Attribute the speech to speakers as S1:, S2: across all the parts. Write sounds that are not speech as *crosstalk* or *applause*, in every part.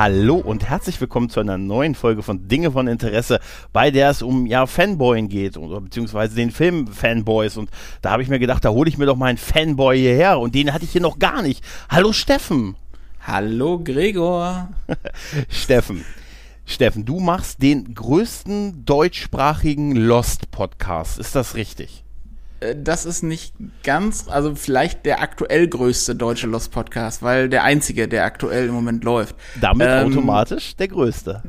S1: Hallo und herzlich willkommen zu einer neuen Folge von Dinge von Interesse, bei der es um ja Fanboyen geht, oder, beziehungsweise den Film Fanboys. Und da habe ich mir gedacht, da hole ich mir doch mal einen Fanboy hierher und den hatte ich hier noch gar nicht. Hallo Steffen.
S2: Hallo Gregor. *laughs*
S1: Steffen. Steffen, du machst den größten deutschsprachigen Lost-Podcast. Ist das richtig?
S2: Äh, das ist nicht ganz, also vielleicht der aktuell größte deutsche Lost Podcast, weil der einzige, der aktuell im Moment läuft.
S1: Damit ähm, automatisch der größte.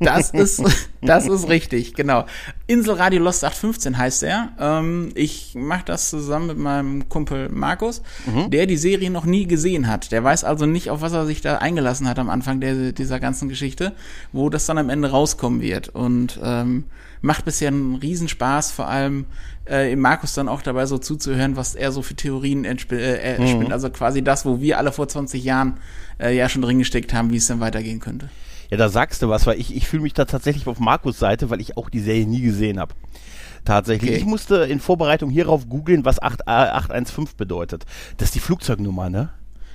S2: Das *laughs* ist, das ist richtig, genau. Inselradio Lost 815 heißt er. Ähm, ich mache das zusammen mit meinem Kumpel Markus, mhm. der die Serie noch nie gesehen hat. Der weiß also nicht, auf was er sich da eingelassen hat am Anfang der, dieser ganzen Geschichte, wo das dann am Ende rauskommen wird. Und ähm, macht bisher einen Riesenspaß, vor allem äh, Markus dann auch dabei so zuzuhören, was er so für Theorien entspinnt. Äh, mhm. Also quasi das, wo wir alle vor 20 Jahren äh, ja schon drin gesteckt haben, wie es dann weitergehen könnte.
S1: Ja, da sagst du was, weil ich, ich fühle mich da tatsächlich auf Markus Seite, weil ich auch die Serie nie gesehen habe. Tatsächlich. Okay. Ich musste in Vorbereitung hierauf googeln, was 8, 815 äh, bedeutet. Das ist die Flugzeugnummer, ne?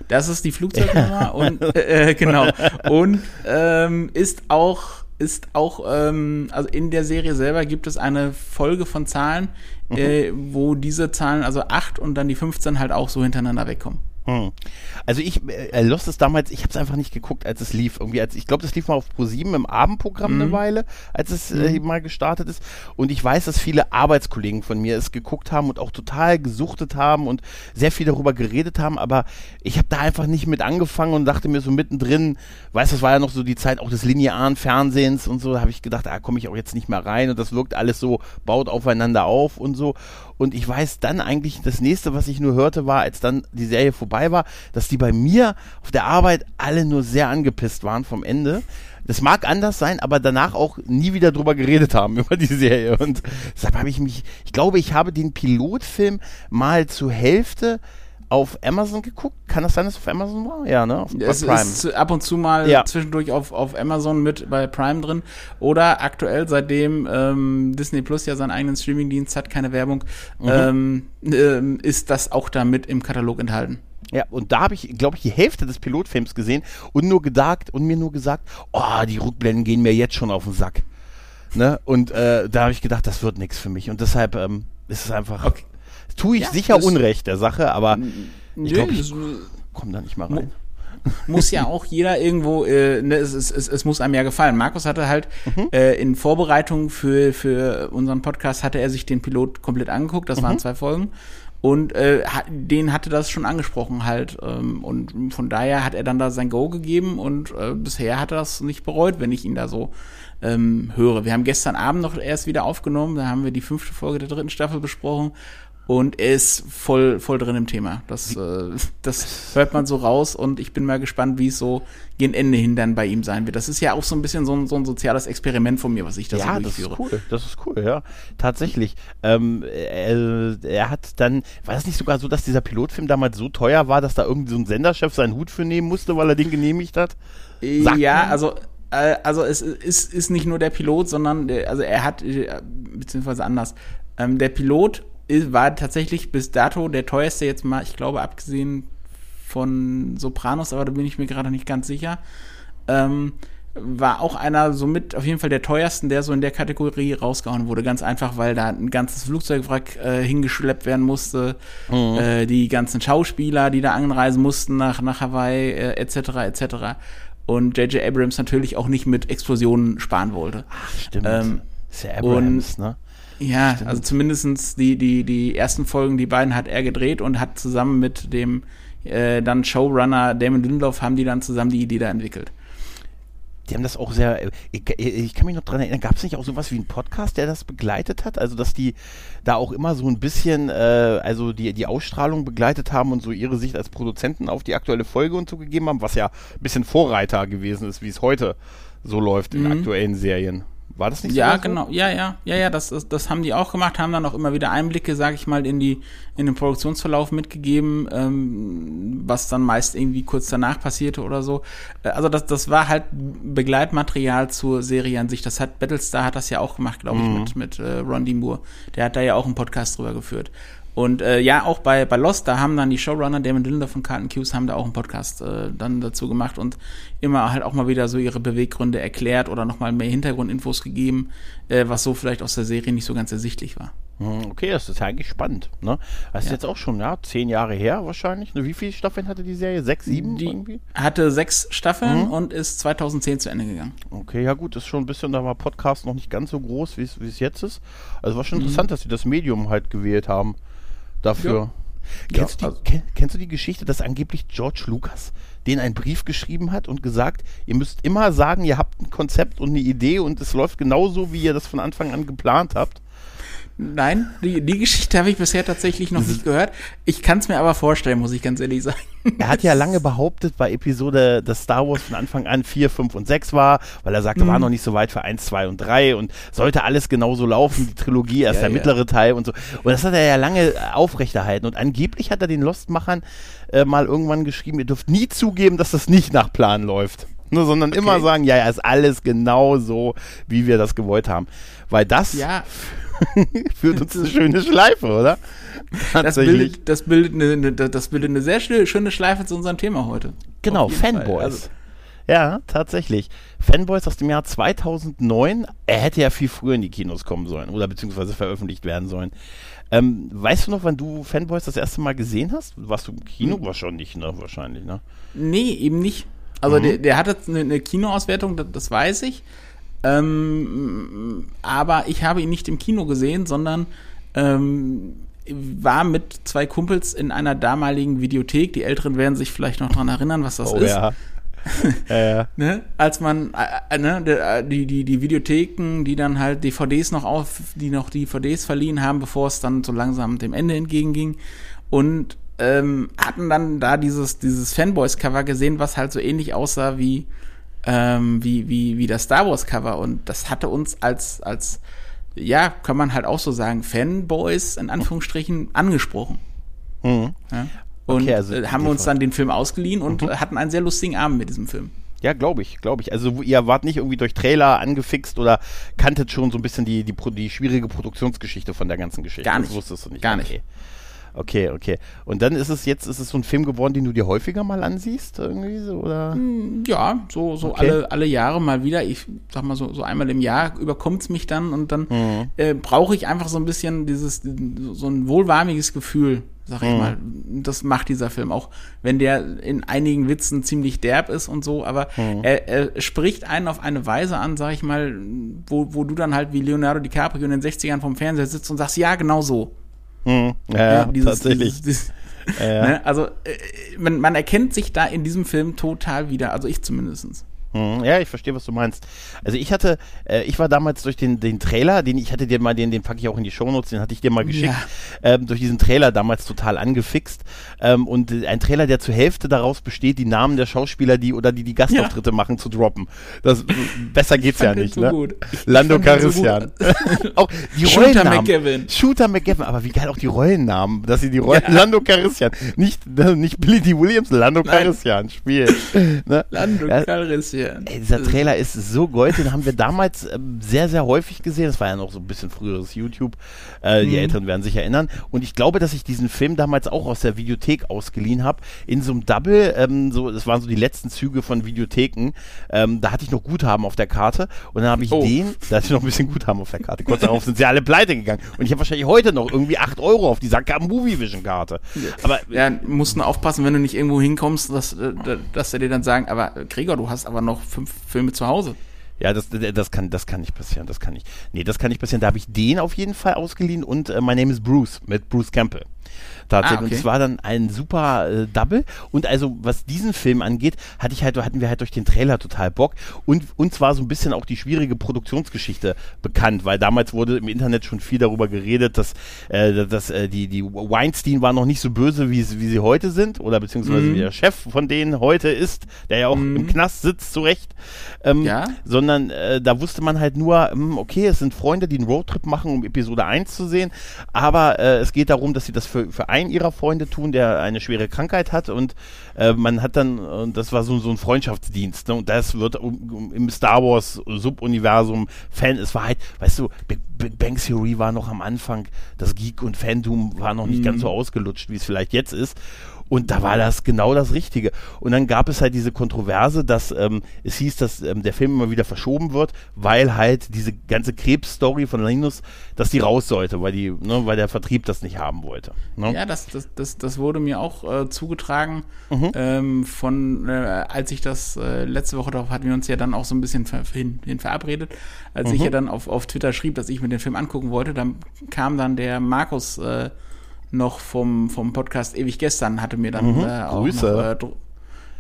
S2: Das ist die Flugzeugnummer *laughs* und äh, genau. Und ähm, ist auch ist auch, ähm, also in der Serie selber gibt es eine Folge von Zahlen, mhm. Äh, wo diese Zahlen, also 8 und dann die 15 halt auch so hintereinander wegkommen.
S1: Hm. Also ich äh, Lost es damals, ich habe es einfach nicht geguckt, als es lief. Irgendwie als ich glaube, das lief mal auf Pro7 im Abendprogramm mhm. eine Weile, als es äh, mhm. mal gestartet ist. Und ich weiß, dass viele Arbeitskollegen von mir es geguckt haben und auch total gesuchtet haben und sehr viel darüber geredet haben. Aber ich habe da einfach nicht mit angefangen und dachte mir so mittendrin, weißt, das war ja noch so die Zeit auch des linearen Fernsehens und so. Da habe ich gedacht, da ah, komme ich auch jetzt nicht mehr rein und das wirkt alles so baut aufeinander auf und so. Und ich weiß dann eigentlich, das nächste, was ich nur hörte, war, als dann die Serie vorbei war, dass die bei mir auf der Arbeit alle nur sehr angepisst waren vom Ende. Das mag anders sein, aber danach auch nie wieder drüber geredet haben, *laughs* über die Serie. Und deshalb habe ich mich, ich glaube, ich habe den Pilotfilm mal zur Hälfte auf Amazon geguckt. Kann das sein, dass es auf Amazon war? Ja, ne? Auf,
S2: es Prime. ist ab und zu mal ja. zwischendurch auf, auf Amazon mit bei Prime drin. Oder aktuell, seitdem ähm, Disney Plus ja seinen eigenen Streamingdienst hat, keine Werbung, mhm. ähm, ähm, ist das auch da mit im Katalog enthalten.
S1: Ja, und da habe ich, glaube ich, die Hälfte des Pilotfilms gesehen und nur gedacht und mir nur gesagt, oh, die Rückblenden gehen mir jetzt schon auf den Sack. Ne? Und äh, da habe ich gedacht, das wird nichts für mich. Und deshalb ähm, ist es einfach. Okay tue ich ja, sicher Unrecht der Sache, aber ich glaube, ich komme da nicht mal rein.
S2: muss ja auch jeder irgendwo, äh, ne, es, es, es, es muss einem ja gefallen. Markus hatte halt mhm. äh, in Vorbereitung für, für unseren Podcast hatte er sich den Pilot komplett angeguckt, das mhm. waren zwei Folgen. Und äh, den hatte das schon angesprochen halt. Ähm, und von daher hat er dann da sein Go gegeben und äh, bisher hat er das nicht bereut, wenn ich ihn da so ähm, höre. Wir haben gestern Abend noch erst wieder aufgenommen, da haben wir die fünfte Folge der dritten Staffel besprochen und er ist voll, voll drin im Thema. Das, äh, das hört man so raus und ich bin mal gespannt, wie es so gegen Ende hin dann bei ihm sein wird. Das ist ja auch so ein bisschen so ein, so ein soziales Experiment von mir, was ich da ja, so durchführe.
S1: Ja, das ist cool. Das ist cool, ja. Tatsächlich. Ähm, er, er, hat dann, war das nicht sogar so, dass dieser Pilotfilm damals so teuer war, dass da irgendwie so ein Senderchef seinen Hut für nehmen musste, weil er den genehmigt hat?
S2: Sagt ja, man? also äh, also es ist, ist nicht nur der Pilot, sondern der, also er hat, äh, beziehungsweise anders, ähm, der Pilot war tatsächlich bis dato der teuerste jetzt mal, ich glaube, abgesehen von Sopranos, aber da bin ich mir gerade nicht ganz sicher. Ähm, war auch einer somit auf jeden Fall der teuersten, der so in der Kategorie rausgehauen wurde. Ganz einfach, weil da ein ganzes Flugzeugwrack äh, hingeschleppt werden musste. Mhm. Äh, die ganzen Schauspieler, die da anreisen mussten nach, nach Hawaii, äh, etc., etc. Und J.J. Abrams natürlich auch nicht mit Explosionen sparen wollte.
S1: Ach, stimmt. Ähm, ist ja Abrams,
S2: und, ne? Ja, Stimmt. also zumindestens die, die, die ersten Folgen, die beiden hat er gedreht und hat zusammen mit dem äh, dann Showrunner Damon Lindelof haben die dann zusammen die Idee da entwickelt.
S1: Die haben das auch sehr, ich, ich kann mich noch dran erinnern, gab es nicht auch sowas wie einen Podcast, der das begleitet hat? Also, dass die da auch immer so ein bisschen, äh, also die, die Ausstrahlung begleitet haben und so ihre Sicht als Produzenten auf die aktuelle Folge und so gegeben haben, was ja ein bisschen Vorreiter gewesen ist, wie es heute so läuft in mhm. aktuellen Serien. War das nicht
S2: Ja,
S1: so?
S2: genau. Ja, ja, ja, ja, das, das, das haben die auch gemacht, haben dann auch immer wieder Einblicke, sage ich mal, in die in den Produktionsverlauf mitgegeben, ähm, was dann meist irgendwie kurz danach passierte oder so. Äh, Also das, das war halt Begleitmaterial zur Serie an sich. Das hat Battlestar hat das ja auch gemacht, glaube ich,
S1: Mhm.
S2: mit mit äh, Ron D. Moore. Der hat da ja auch einen Podcast drüber geführt. Und äh, ja, auch bei, bei Lost, da haben dann die Showrunner Damon Dillner von Carlton Cuse haben da auch einen Podcast äh, dann dazu gemacht und immer halt auch mal wieder so ihre Beweggründe erklärt oder nochmal mehr Hintergrundinfos gegeben, äh, was so vielleicht aus der Serie nicht so ganz ersichtlich war.
S1: Hm, Okay, das ist ja eigentlich spannend. Ne? Das ist
S2: Ja.
S1: jetzt auch schon, ja, zehn Jahre her wahrscheinlich. Ne, Wie viele Staffeln hatte die Serie? Sechs, sieben
S2: Die
S1: irgendwie?
S2: hatte sechs Staffeln und ist 2010 zu Ende gegangen.
S1: Okay, ja gut, ist schon ein bisschen, da war Podcast noch nicht ganz so groß, wie es jetzt ist. Also war schon
S2: Mhm.
S1: interessant, dass sie das Medium halt gewählt haben dafür. Kennst,
S2: Ja,
S1: du die, kenn, kennst du die Geschichte, dass angeblich George Lucas den einen Brief geschrieben hat und gesagt, ihr müsst immer sagen, ihr habt ein Konzept und eine Idee und es läuft genauso, wie ihr das von Anfang an geplant habt?
S2: Nein, die, die Geschichte habe ich bisher tatsächlich noch nicht gehört. Ich kann es mir aber vorstellen, muss ich ganz ehrlich sagen.
S1: Er hat ja lange behauptet bei Episode, dass Star Wars von Anfang an 4, 5 und 6 war, weil er sagte, war
S2: Mhm.
S1: noch nicht so weit für 1, 2 und 3 und sollte alles genauso laufen, die Trilogie, erst
S2: Ja,
S1: der
S2: ja.
S1: mittlere Teil und so. Und das hat er ja lange aufrechterhalten. Und angeblich hat er den Lost-Machern äh, mal irgendwann geschrieben, ihr dürft nie zugeben, dass das nicht nach Plan läuft. Nur, sondern immer sagen, ja, ja, ist alles genau so, wie wir das gewollt haben. Weil das
S2: Ja, *laughs*
S1: führt uns eine schöne Schleife, oder?
S2: das bildet, das, bildet eine, das bildet eine sehr schöne, Schleife zu unserem Thema heute.
S1: Genau. Fanboys.
S2: Also,
S1: ja, tatsächlich. Fanboys aus dem Jahr 2009. Er hätte ja viel früher in die Kinos kommen sollen oder beziehungsweise veröffentlicht werden sollen. Ähm, weißt du noch, wann du Fanboys das erste Mal gesehen hast? Warst du im Kino?
S2: Hm.
S1: Wahrscheinlich, ne? Wahrscheinlich, ne?
S2: Nee, eben nicht. Also
S1: Mhm.
S2: der, der hatte eine, eine Kinoauswertung, das, das weiß ich. Ähm, aber ich habe ihn nicht im Kino gesehen, sondern ähm, war mit zwei Kumpels in einer damaligen Videothek. Die Älteren werden sich vielleicht noch dran erinnern, was das
S1: oh
S2: ist.
S1: ja. *laughs* ja, ja.
S2: Ne? Als man äh, äh, ne, äh, die, die, die Videotheken, die dann halt DVDs noch auf, die noch DVDs verliehen haben, bevor es dann so langsam dem Ende entgegenging. Und ähm, hatten dann da dieses, dieses Fanboys-Cover gesehen, was halt so ähnlich aussah wie, ähm, wie, wie, wie das Star Wars-Cover. Und das hatte uns als, als, ja, kann man halt auch so sagen, Fanboys in Anführungsstrichen angesprochen.
S1: Mhm.
S2: Ja? Und
S1: Okay, also
S2: äh, haben uns dann den Film ausgeliehen und
S1: Mhm.
S2: äh, hatten einen sehr lustigen Abend mit diesem Film.
S1: Ja, glaube ich, glaube ich. Also ihr wart nicht irgendwie durch Trailer angefixt oder kanntet schon so ein bisschen die, die, die schwierige Produktionsgeschichte von der ganzen Geschichte.
S2: Gar
S1: Das
S2: nicht.
S1: wusstest du nicht.
S2: Gar
S1: okay. Okay, okay. Und dann ist es jetzt, ist es so ein Film geworden, den du dir häufiger mal ansiehst, irgendwie so, oder?
S2: Ja, so, so
S1: Okay.
S2: alle, alle Jahre mal wieder. Ich sag mal so, so einmal im Jahr überkommt's mich dann und dann
S1: Mhm.
S2: äh, brauche ich einfach so ein bisschen dieses, so ein wohlwarmiges Gefühl, sag ich
S1: Mhm.
S2: mal. Das macht dieser Film auch, wenn der in einigen Witzen ziemlich derb ist und so, aber
S1: Mhm.
S2: er, er spricht einen auf eine Weise an, sag ich mal, wo, wo du dann halt wie Leonardo DiCaprio in den 60ern vom Fernseher sitzt und sagst, ja, genau so.
S1: Mhm. Ja, ja, *laughs*
S2: dieses,
S1: tatsächlich.
S2: Dieses, dieses,
S1: ja.
S2: Ne? Also äh, man, man erkennt sich da in diesem Film total wieder, also ich zumindestens.
S1: Mhm, Ja, ich verstehe, was du meinst. Also ich hatte, äh, ich war damals durch den, den Trailer, den ich hatte dir mal, den, den packe ich auch in die Shownotes, den hatte ich dir mal geschickt, ähm, durch diesen Trailer damals total angefixt. Ähm, und ein Trailer, der zur Hälfte daraus besteht, die Namen der Schauspieler, die oder die die Gastauftritte machen, zu droppen. Das besser geht's ja nicht,
S2: so
S1: ne?
S2: gut.
S1: Lando
S2: den so *laughs*
S1: auch die
S2: Shooter
S1: Rollennamen.
S2: McGavin.
S1: Shooter McGavin, aber wie geil auch die Rollennamen, dass sie die Rollen Lando Calrissian, nicht *laughs* nicht Billy D. Williams, Lando
S2: Nein.
S1: Calrissian spielen. Ne?
S2: Lando
S1: Ja, Ey, dieser Trailer ist so gold, den haben wir damals ähm, sehr, sehr häufig gesehen. Das war ja noch so ein bisschen früheres YouTube. Äh, Die Älteren werden sich erinnern. Und ich glaube, dass ich diesen Film damals auch aus der Videothek ausgeliehen habe. In so einem Double, ähm, so, das waren so die letzten Züge von Videotheken. Ähm, da hatte ich noch Guthaben auf der Karte. Und dann habe ich
S2: Oh.
S1: den, da hatte ich noch ein bisschen Guthaben auf der Karte. Kurz darauf sind sie alle pleite gegangen. Und ich habe wahrscheinlich heute noch irgendwie 8 Euro auf dieser Movie Vision Karte. Aber
S2: Ja, musst nur aufpassen, wenn du nicht irgendwo hinkommst, dass, äh, dass sie dir dann sagen, aber äh, Gregor, du hast aber noch fünf Filme zu Hause.
S1: Ja, das, das, kann, das kann nicht passieren. Das kann nicht. Nee, das kann nicht passieren. Da habe ich den auf jeden Fall ausgeliehen und äh, My Name is Bruce mit Bruce Campbell. Tatsächlich.
S2: Ah, okay.
S1: Und es war dann ein super äh, Double. Und also, was diesen Film angeht, hatte ich halt, hatten wir halt durch den Trailer total Bock. Und uns war so ein bisschen auch die schwierige Produktionsgeschichte bekannt, weil damals wurde im Internet schon viel darüber geredet, dass, äh, dass äh, die, die Weinstein war noch nicht so böse, wie, wie sie heute sind, oder beziehungsweise
S2: Mhm.
S1: wie der Chef von denen heute ist, der ja auch im Knast sitzt, zu Recht. Ähm,
S2: Ja.
S1: sondern äh, da wusste man halt nur, hm, okay, es sind Freunde, die einen Roadtrip machen, um Episode 1 zu sehen, aber äh, es geht darum, dass sie das für, für einen ihrer Freunde tun, der eine schwere Krankheit hat und äh, man hat dann, und das war so, so ein Freundschaftsdienst, ne? und das wird um, im Star Wars Subuniversum Fan, es war halt, weißt du, Big, Big Bang Theory war noch am Anfang, das Geek und Fandom war noch nicht ganz so ausgelutscht, wie es vielleicht jetzt ist. Und da war das genau das Richtige. Und dann gab es halt diese Kontroverse, dass ähm, es hieß, dass ähm, der Film immer wieder verschoben wird, weil halt diese ganze Krebsstory von Linus, dass die raus sollte, weil die, ne, weil der Vertrieb das nicht haben wollte. Ne?
S2: Ja, das, das, das, das wurde mir auch äh, zugetragen
S1: Mhm.
S2: ähm, von, äh, als ich das äh, letzte Woche, darauf hatten wir uns ja dann auch so ein bisschen ver hin, hin verabredet, als
S1: Mhm.
S2: ich ja dann auf, auf Twitter schrieb, dass ich mir den Film angucken wollte, dann kam dann der Markus äh, noch vom, vom Podcast Ewig Gestern, hatte mir dann
S1: Mhm.
S2: äh, auch
S1: Grüße.
S2: noch, äh,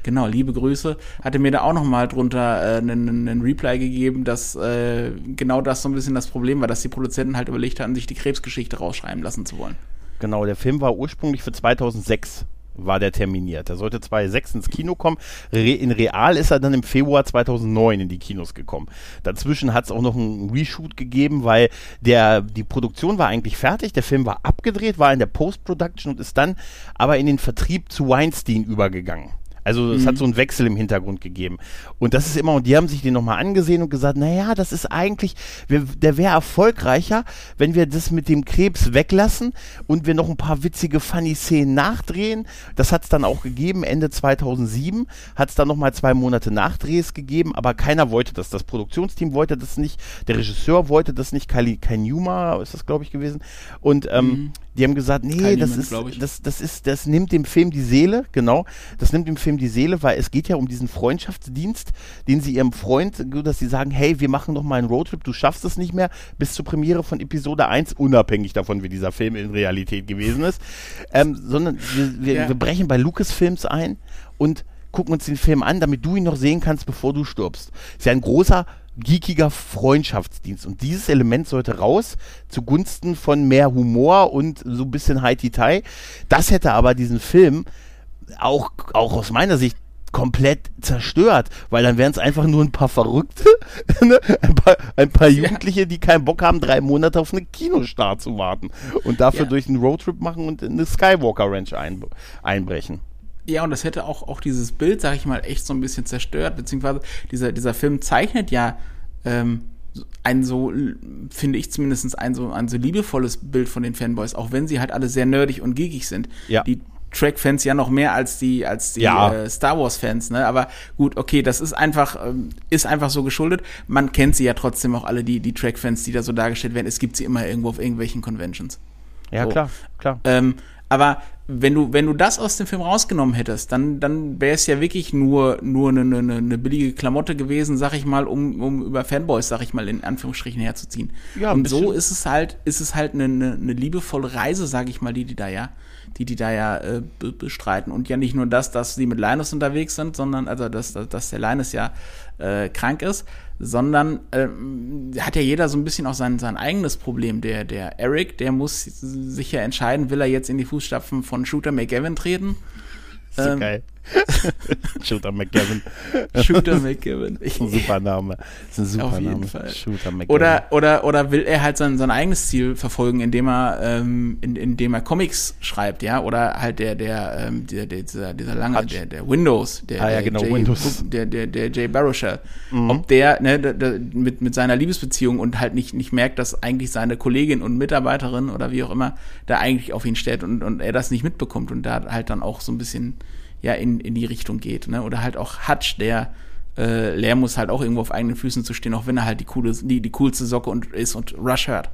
S2: Genau, liebe Grüße. Hatte mir da auch noch mal drunter äh, einen, einen Reply gegeben, dass äh, genau das so ein bisschen das Problem war, dass die Produzenten halt überlegt hatten, sich die Krebsgeschichte rausschreiben lassen zu wollen.
S1: Genau, der Film war ursprünglich für 2006 war der terminiert. Er sollte 2006 ins Kino kommen. Re in Real ist er dann im Februar 2009 in die Kinos gekommen. Dazwischen hat es auch noch einen Reshoot gegeben, weil der, die Produktion war eigentlich fertig, der Film war abgedreht, war in der Post-Production und ist dann aber in den Vertrieb zu Weinstein übergegangen. Also es hat so einen Wechsel im Hintergrund gegeben. Und das ist immer, und die haben sich den nochmal angesehen und gesagt, naja, das ist eigentlich, wir, der wäre erfolgreicher, wenn wir das mit dem Krebs weglassen und wir noch ein paar witzige Funny-Szenen nachdrehen. Das hat es dann auch gegeben, Ende 2007 hat es dann nochmal zwei Monate Nachdrehs gegeben, aber keiner wollte das. Das Produktionsteam wollte das nicht, der Regisseur wollte das nicht, Kylie Kanyuma ist das, glaube ich, gewesen. Und ähm, die haben gesagt, nee, das ist, das, das ist, das nimmt dem Film die Seele, genau, das nimmt dem Film die Seele, weil es geht ja um diesen Freundschaftsdienst, den sie ihrem Freund, dass sie sagen, hey, wir machen noch mal einen Roadtrip, du schaffst es nicht mehr, bis zur Premiere von Episode 1, unabhängig davon, wie dieser Film in Realität gewesen ist, ähm, sondern wir, wir,
S2: Ja.
S1: wir brechen bei Lucasfilms ein und gucken uns den Film an, damit du ihn noch sehen kannst, bevor du stirbst. Ist ja ein großer geekiger Freundschaftsdienst. Und dieses Element sollte raus zugunsten von mehr Humor und so ein bisschen High-Tie. Das hätte aber diesen Film auch, auch aus meiner Sicht komplett zerstört, weil dann wären es einfach nur ein paar Verrückte, *laughs* ne? ein, paar, ein paar Jugendliche, die keinen Bock haben, drei Monate auf einen Kinostart zu warten und dafür
S2: Ja.
S1: durch einen Roadtrip machen und in eine Skywalker Ranch ein, einbrechen.
S2: Ja, und das hätte auch, auch dieses Bild, sag ich mal, echt so ein bisschen zerstört, beziehungsweise dieser, dieser Film zeichnet ja ähm, ein so, finde ich zumindest ein so, ein so liebevolles Bild von den Fanboys, auch wenn sie halt alle sehr nerdig und geekig sind.
S1: Ja.
S2: Die Track-Fans ja noch mehr als die, als die
S1: Ja.
S2: äh, Star Wars-Fans, ne? Aber gut, okay, das ist einfach, ähm, ist einfach so geschuldet. Man kennt sie ja trotzdem auch alle, die, die Track-Fans, die da so dargestellt werden. Es gibt sie immer irgendwo auf irgendwelchen Conventions.
S1: Ja,
S2: So.
S1: klar, klar.
S2: Ähm, aber wenn du, wenn du das aus dem Film rausgenommen hättest, dann, dann wäre es ja wirklich nur, nur eine, eine, eine billige Klamotte gewesen, sag ich mal, um, um über Fanboys, sag ich mal, in Anführungsstrichen herzuziehen.
S1: Ja,
S2: und so ist es halt, ist es halt eine, eine, eine liebevolle Reise, sag ich mal, die die da ja, die die da ja äh, be bestreiten. Und ja nicht nur das, dass sie mit Linus unterwegs sind, sondern, also dass, dass, der Linus ja äh, krank ist, sondern ähm, hat ja jeder so ein bisschen auch sein, sein eigenes Problem. Der, der Eric, der muss sich ja entscheiden, will er jetzt in die Fußstapfen von Shooter McGavin treten?
S1: So
S2: ähm,
S1: geil. *laughs* Shooter McGavin.
S2: Shooter McGavin. *laughs*
S1: Super Name. Das ist ein super
S2: Auf jeden
S1: Name.
S2: Fall.
S1: Shooter McGavin.
S2: Oder, oder, oder will er halt sein, sein eigenes Ziel verfolgen, indem er, ähm, in, indem er Comics schreibt, ja? Oder halt der, der, ähm, der, der dieser, dieser lange,
S1: Hutch.
S2: der, der Windows, der,
S1: Ah, ja,
S2: der
S1: genau,
S2: Jay,
S1: Windows.
S2: der, der, der Jay Baruchel. Ob der, ne, der, der, mit, mit seiner Liebesbeziehung und halt nicht, nicht merkt, dass eigentlich seine Kollegin und Mitarbeiterin oder wie auch immer da eigentlich auf ihn stellt und, und er das nicht mitbekommt und da halt dann auch so ein bisschen, ja, in, in die Richtung geht, ne? Oder halt auch Hutch, der, äh, lernen muss halt auch irgendwo auf eigenen Füßen zu stehen, auch wenn er halt die coole, die, die coolste Socke und ist und Rush hört.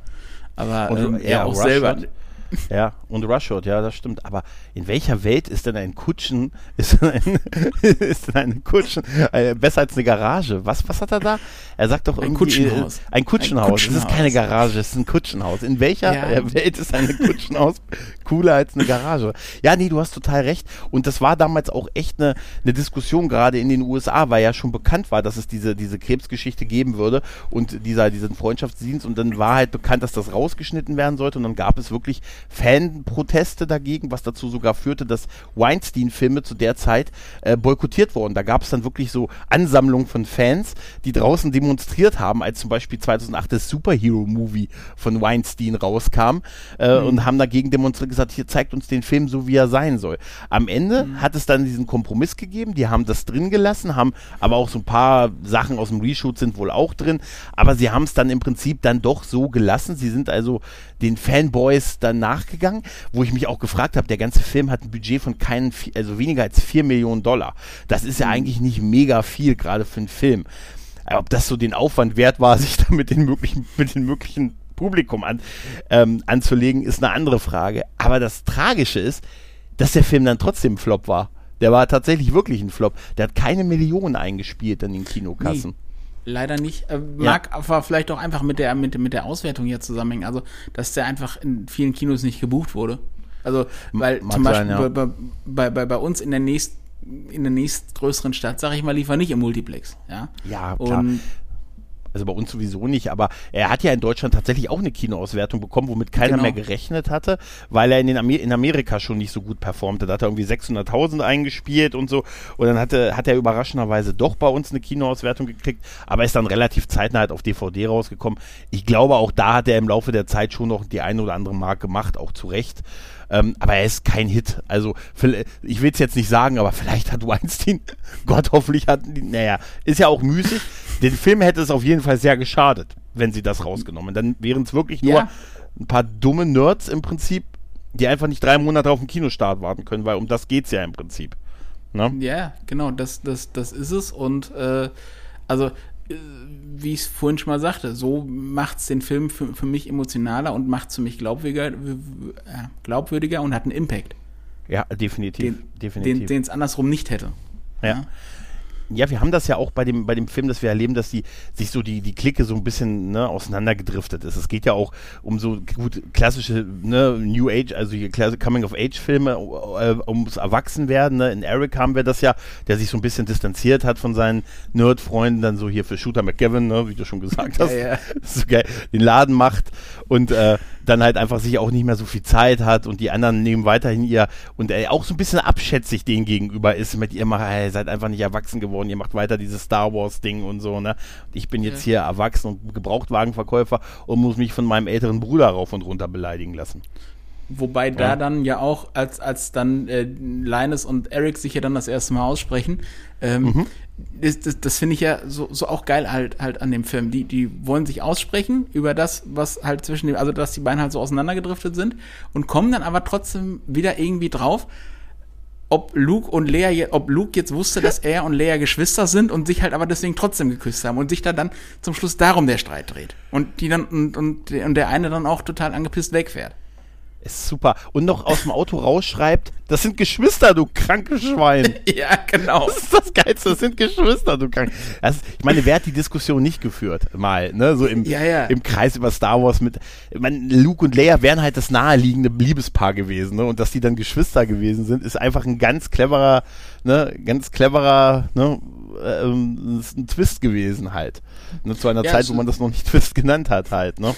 S2: Aber
S1: Und,
S2: ähm,
S1: ja,
S2: er auch
S1: Rush
S2: selber.
S1: hört- *laughs* Ja, und Rushford, ja, das stimmt. Aber in welcher Welt ist denn ein Kutschen, *laughs* ist denn, ein, *laughs* ist denn eine Kutschen äh, besser als eine Garage? Was, was hat er da? Er sagt doch
S2: Ein
S1: irgendwie.
S2: Kutschenhaus.
S1: Äh, ein Kutschenhaus.
S2: Ein
S1: Es ist
S2: Kutschenhaus.
S1: keine Garage, es ist ein Kutschenhaus. In welcher
S2: Ja.
S1: äh, Welt ist ein Kutschenhaus cooler als eine Garage? Ja, nee, du hast total recht. Und das war damals auch echt eine, eine Diskussion, gerade in den USA, weil ja schon bekannt war, dass es diese, diese Krebsgeschichte geben würde und dieser, diesen Freundschaftsdienst. Und dann war halt bekannt, dass das rausgeschnitten werden sollte. Und dann gab es wirklich Fanproteste dagegen, was dazu sogar führte, dass Weinstein-Filme zu der Zeit äh, boykottiert wurden. Da gab es dann wirklich so Ansammlungen von Fans, die draußen demonstriert haben, als zum Beispiel 2008 das Superhero-Movie von Weinstein rauskam äh, und haben dagegen demonstriert gesagt, hier zeigt uns den Film so, wie er sein soll. Am Ende hat es dann diesen Kompromiss gegeben, die haben das drin gelassen, haben aber auch so ein paar Sachen aus dem Reshoot sind wohl auch drin, aber sie haben es dann im Prinzip dann doch so gelassen. Sie sind also den Fanboys dann nachgegangen, wo ich mich auch gefragt habe, der ganze Film hat ein Budget von keinen, also weniger als 4 Millionen Dollar. Das ist ja eigentlich nicht mega viel, gerade für einen Film. Aber Ob das so den Aufwand wert war, *laughs* sich da mit den möglichen, mit den möglichen Publikum an, ähm, anzulegen, ist eine andere Frage. Aber das Tragische ist, dass der Film dann trotzdem ein Flop war. Der war tatsächlich wirklich ein Flop. Der hat keine Millionen eingespielt in den Kinokassen.
S2: Leider nicht. Äh, mag aber vielleicht auch einfach mit der, mit, mit der Auswertung hier zusammenhängen. Also, dass der einfach in vielen Kinos nicht gebucht wurde. Also, weil
S1: mag
S2: zum Beispiel
S1: sein, ja.
S2: bei, bei, bei, bei uns in der nächst in der nächstgrößeren Stadt, sag ich mal, lief er nicht im Multiplex. Ja,
S1: Ja, klar.
S2: Und
S1: Also bei uns sowieso nicht, aber er hat ja in Deutschland tatsächlich auch eine Kinoauswertung bekommen, womit keiner
S2: Genau.
S1: mehr gerechnet hatte, weil er in, den Amer in Amerika schon nicht so gut performte. Da hat er irgendwie 600.000 eingespielt und so. Und dann hatte, hat er überraschenderweise doch bei uns eine Kinoauswertung gekriegt, aber ist dann relativ zeitnah halt auf DVD rausgekommen. Ich glaube, auch da hat er im Laufe der Zeit schon noch die eine oder andere Mark gemacht, auch zu Recht. Ähm, aber er ist kein Hit. Also, ich will es jetzt nicht sagen, aber vielleicht hat Weinstein, *laughs* Gott hoffentlich hat, naja, ist ja auch müßig. Den Film hätte es auf jeden Fall sehr geschadet, wenn sie das rausgenommen. Dann wären es wirklich nur
S2: Ja.
S1: ein paar dumme Nerds im Prinzip, die einfach nicht drei Monate auf den Kinostart warten können, weil um das geht's ja im Prinzip. Ne?
S2: Ja, genau, das, das, das ist es. Und äh, also, wie ich es vorhin schon mal sagte, so macht es den Film für, für mich emotionaler und macht es für mich glaubwürdiger, äh, glaubwürdiger und hat einen Impact,
S1: Ja, definitiv.
S2: den
S1: definitiv.
S2: den es andersrum nicht hätte.
S1: Ja. Ja, wir haben das ja auch bei dem, bei dem Film, dass wir erleben, dass die, sich so die, die Clique so ein bisschen ne, auseinandergedriftet ist. Es geht ja auch um so gut klassische ne, New Age, also hier Coming-of-Age-Filme, äh, ums Erwachsenwerden. Ne? In Eric haben wir das ja, der sich so ein bisschen distanziert hat von seinen Nerd-Freunden, dann so hier für Shooter McGavin, ne, wie du schon gesagt hast,
S2: ja. *laughs*
S1: so geil, den Laden macht und äh, dann halt einfach sich auch nicht mehr so viel Zeit hat und die anderen nehmen weiterhin ihr und er auch so ein bisschen abschätzig denen gegenüber ist mit ihr macht, ey, ihr seid einfach nicht erwachsen geworden, ihr macht weiter dieses Star Wars Ding und so, ne? Und ich bin jetzt hier erwachsen und Gebrauchtwagenverkäufer und muss mich von meinem älteren Bruder rauf und runter beleidigen lassen.
S2: Wobei da
S1: Ja.
S2: dann ja auch, als, als dann äh, Linus und Eric sich ja dann das erste Mal aussprechen, ähm,
S1: Mhm.
S2: Das, das, das finde ich ja so, so auch geil halt, halt an dem Film. Die, die wollen sich aussprechen über das, was halt zwischen dem, also dass die beiden halt so auseinandergedriftet sind und kommen dann aber trotzdem wieder irgendwie drauf, ob Luke und Leia, je- ob Luke jetzt wusste, dass er und Leia Geschwister sind und sich halt aber deswegen trotzdem geküsst haben und sich da dann zum Schluss darum der Streit dreht. Und die dann, und, und, und der eine dann auch total angepisst wegfährt.
S1: Ist super. Und noch aus dem Auto rausschreibt, das sind Geschwister, du krankes Schwein. *laughs*
S2: Ja, genau.
S1: Das ist das Geilste, das sind Geschwister, du krank. Das, ich meine, wer hat die Diskussion nicht geführt? Mal, ne? So im,
S2: Ja, ja.
S1: im Kreis über Star Wars mit. Ich meine, Luke und Leia wären halt das naheliegende Liebespaar gewesen, ne? Und dass die dann Geschwister gewesen sind, ist einfach ein ganz cleverer, ne, ganz cleverer, ne, ähm, ein Twist gewesen halt. Ne, zu einer
S2: Ja,
S1: Zeit, wo man das noch nicht Twist genannt hat halt, ne?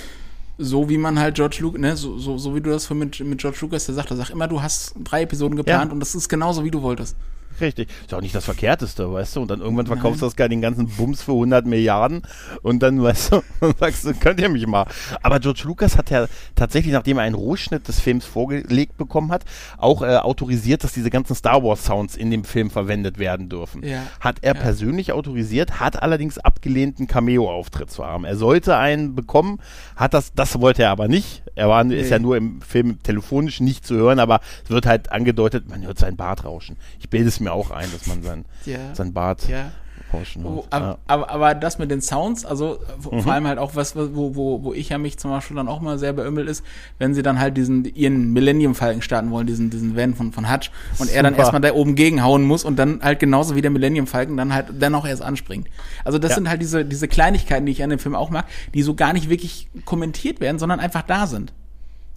S2: So wie man halt George Lucas, ne, so, so, so wie du das mit, mit George Lucas, der sagte, sag immer, du hast drei Episoden geplant
S1: Ja.
S2: und das ist genauso, wie du wolltest.
S1: Richtig. Ist auch nicht das Verkehrteste, weißt du? Und dann irgendwann verkaufst du das gar den ganzen Bums für 100 Milliarden und dann, weißt du, *laughs* sagst du, könnt ihr mich mal. Aber George Lucas hat ja tatsächlich, nachdem er einen Rohschnitt des Films vorgelegt bekommen hat, auch äh, autorisiert, dass diese ganzen Star Wars Sounds in dem Film verwendet werden dürfen.
S2: Ja.
S1: Hat er
S2: Ja.
S1: persönlich autorisiert, hat allerdings abgelehnt, einen Cameo-Auftritt zu haben. Er sollte einen bekommen, hat das, das wollte er aber nicht. Er war, ist
S2: Nee.
S1: ja nur im Film telefonisch nicht zu hören, aber es wird halt angedeutet, man hört seinen Bart rauschen. Ich bilde es mir auch ein, dass man sein,
S2: Ja.
S1: sein Bart
S2: Ja.
S1: Pauschenhaus.
S2: aber, aber, aber das mit den Sounds, also vor
S1: Mhm.
S2: vor allem halt auch was, wo, wo, wo ich ja mich zum Beispiel dann auch mal sehr beümmelt ist, wenn sie dann halt diesen ihren Millennium Falcon starten wollen, diesen diesen Van von von Hutch und er dann
S1: Super.
S2: erstmal da oben gegenhauen muss und dann halt genauso wie der Millennium Falcon dann halt dann auch erst anspringt. Also das
S1: Ja.
S2: sind halt diese diese Kleinigkeiten, die ich an dem Film auch mag, die so gar nicht wirklich kommentiert werden, sondern einfach da sind.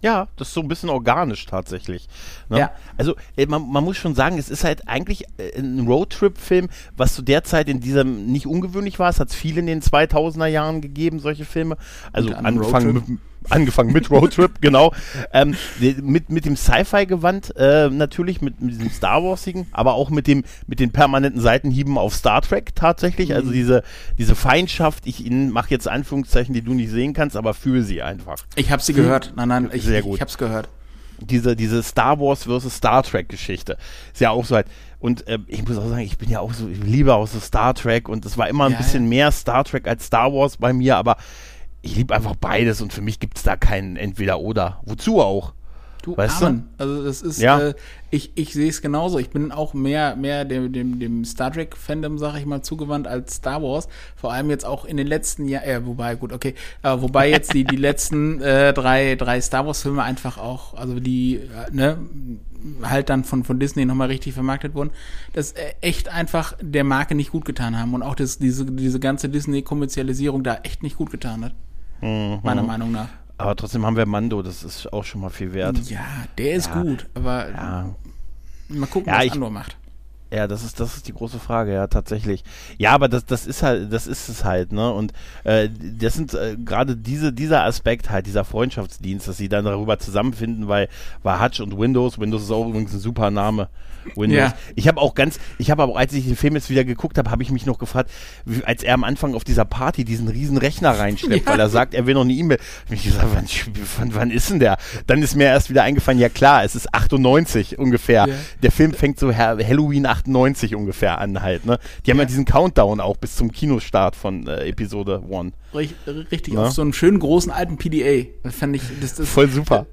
S1: Ja, das ist so ein bisschen organisch tatsächlich. Ne?
S2: Ja.
S1: Also äh, man, man muss schon sagen, es ist halt eigentlich äh, ein Roadtrip-Film, was zu der Zeit in diesem nicht ungewöhnlich war. Es hat es viele in den 2000er Jahren gegeben, solche Filme. Also angefangen mit, angefangen mit Roadtrip, *laughs* genau. Ähm, mit, mit dem Sci-Fi-Gewand äh, natürlich, mit, mit diesem Star Warsigen, aber auch mit dem mit den permanenten Seitenhieben auf Star Trek tatsächlich. Also
S2: Mhm.
S1: diese, diese Feindschaft, ich mache jetzt Anführungszeichen, die du nicht sehen kannst, aber fühle sie einfach.
S2: Ich habe sie gehört. Nein, nein, ich,
S1: Sehr gut.
S2: ich habe es gehört.
S1: diese, diese Star Wars versus Star Trek Geschichte. Ist ja auch so halt. Und ähm, ich muss auch sagen, ich bin ja auch so, ich liebe auch so Star Trek und es war immer ein
S2: Ja,
S1: bisschen mehr Star Trek als Star Wars bei mir, aber ich liebe einfach beides und für mich gibt es da keinen Entweder-Oder. Wozu auch?
S2: Du
S1: Weißt du?
S2: Amen. Also das ist,
S1: Ja.
S2: äh, ich, ich sehe es genauso. Ich bin auch mehr, mehr dem, dem, dem Star Trek-Fandom, sag ich mal, zugewandt als Star Wars. Vor allem jetzt auch in den letzten Jahren, äh, wobei, gut, okay, äh, wobei jetzt die, die *laughs* letzten äh, drei, drei Star Wars-Filme einfach auch, also die, äh, ne, halt dann von, von Disney nochmal richtig vermarktet wurden, das äh, echt einfach der Marke nicht gut getan haben und auch das, diese, diese ganze Disney-Kommerzialisierung da echt nicht gut getan hat.
S1: Mhm.
S2: Meiner Meinung nach.
S1: Aber trotzdem haben wir Mando, das ist auch schon mal viel wert.
S2: Ja, der ist
S1: Ja.
S2: gut, aber
S1: Ja,
S2: mal gucken,
S1: Ja,
S2: was
S1: ich-
S2: Andor macht.
S1: Ja, das ist, das ist die große Frage, ja, tatsächlich. Ja, aber das, das ist halt, das ist es halt, ne? Und äh, das sind äh, gerade diese, dieser Aspekt halt, dieser Freundschaftsdienst, dass sie dann darüber zusammenfinden, weil, weil Hutch und Windows, Windows ist auch übrigens ein super Name. Windows.
S2: Ja.
S1: Ich habe auch ganz, ich habe aber, als ich den Film jetzt wieder geguckt habe, habe ich mich noch gefragt, wie, als er am Anfang auf dieser Party diesen riesen Rechner reinschleppt,
S2: Ja.
S1: weil er sagt, er will noch eine E-Mail. Hab ich gesagt, wann, wann, wann ist denn der? Dann ist mir erst wieder eingefallen, ja klar, es ist 98 ungefähr.
S2: Ja.
S1: Der Film fängt so Ha- Halloween 98 ungefähr an halt, ne? Die haben ja diesen Countdown auch bis zum Kinostart von äh, Episode 1.
S2: Rich- Richtig,
S1: Na?
S2: auf so einem schönen großen alten PDA. Das fand ich, das, das
S1: Voll super.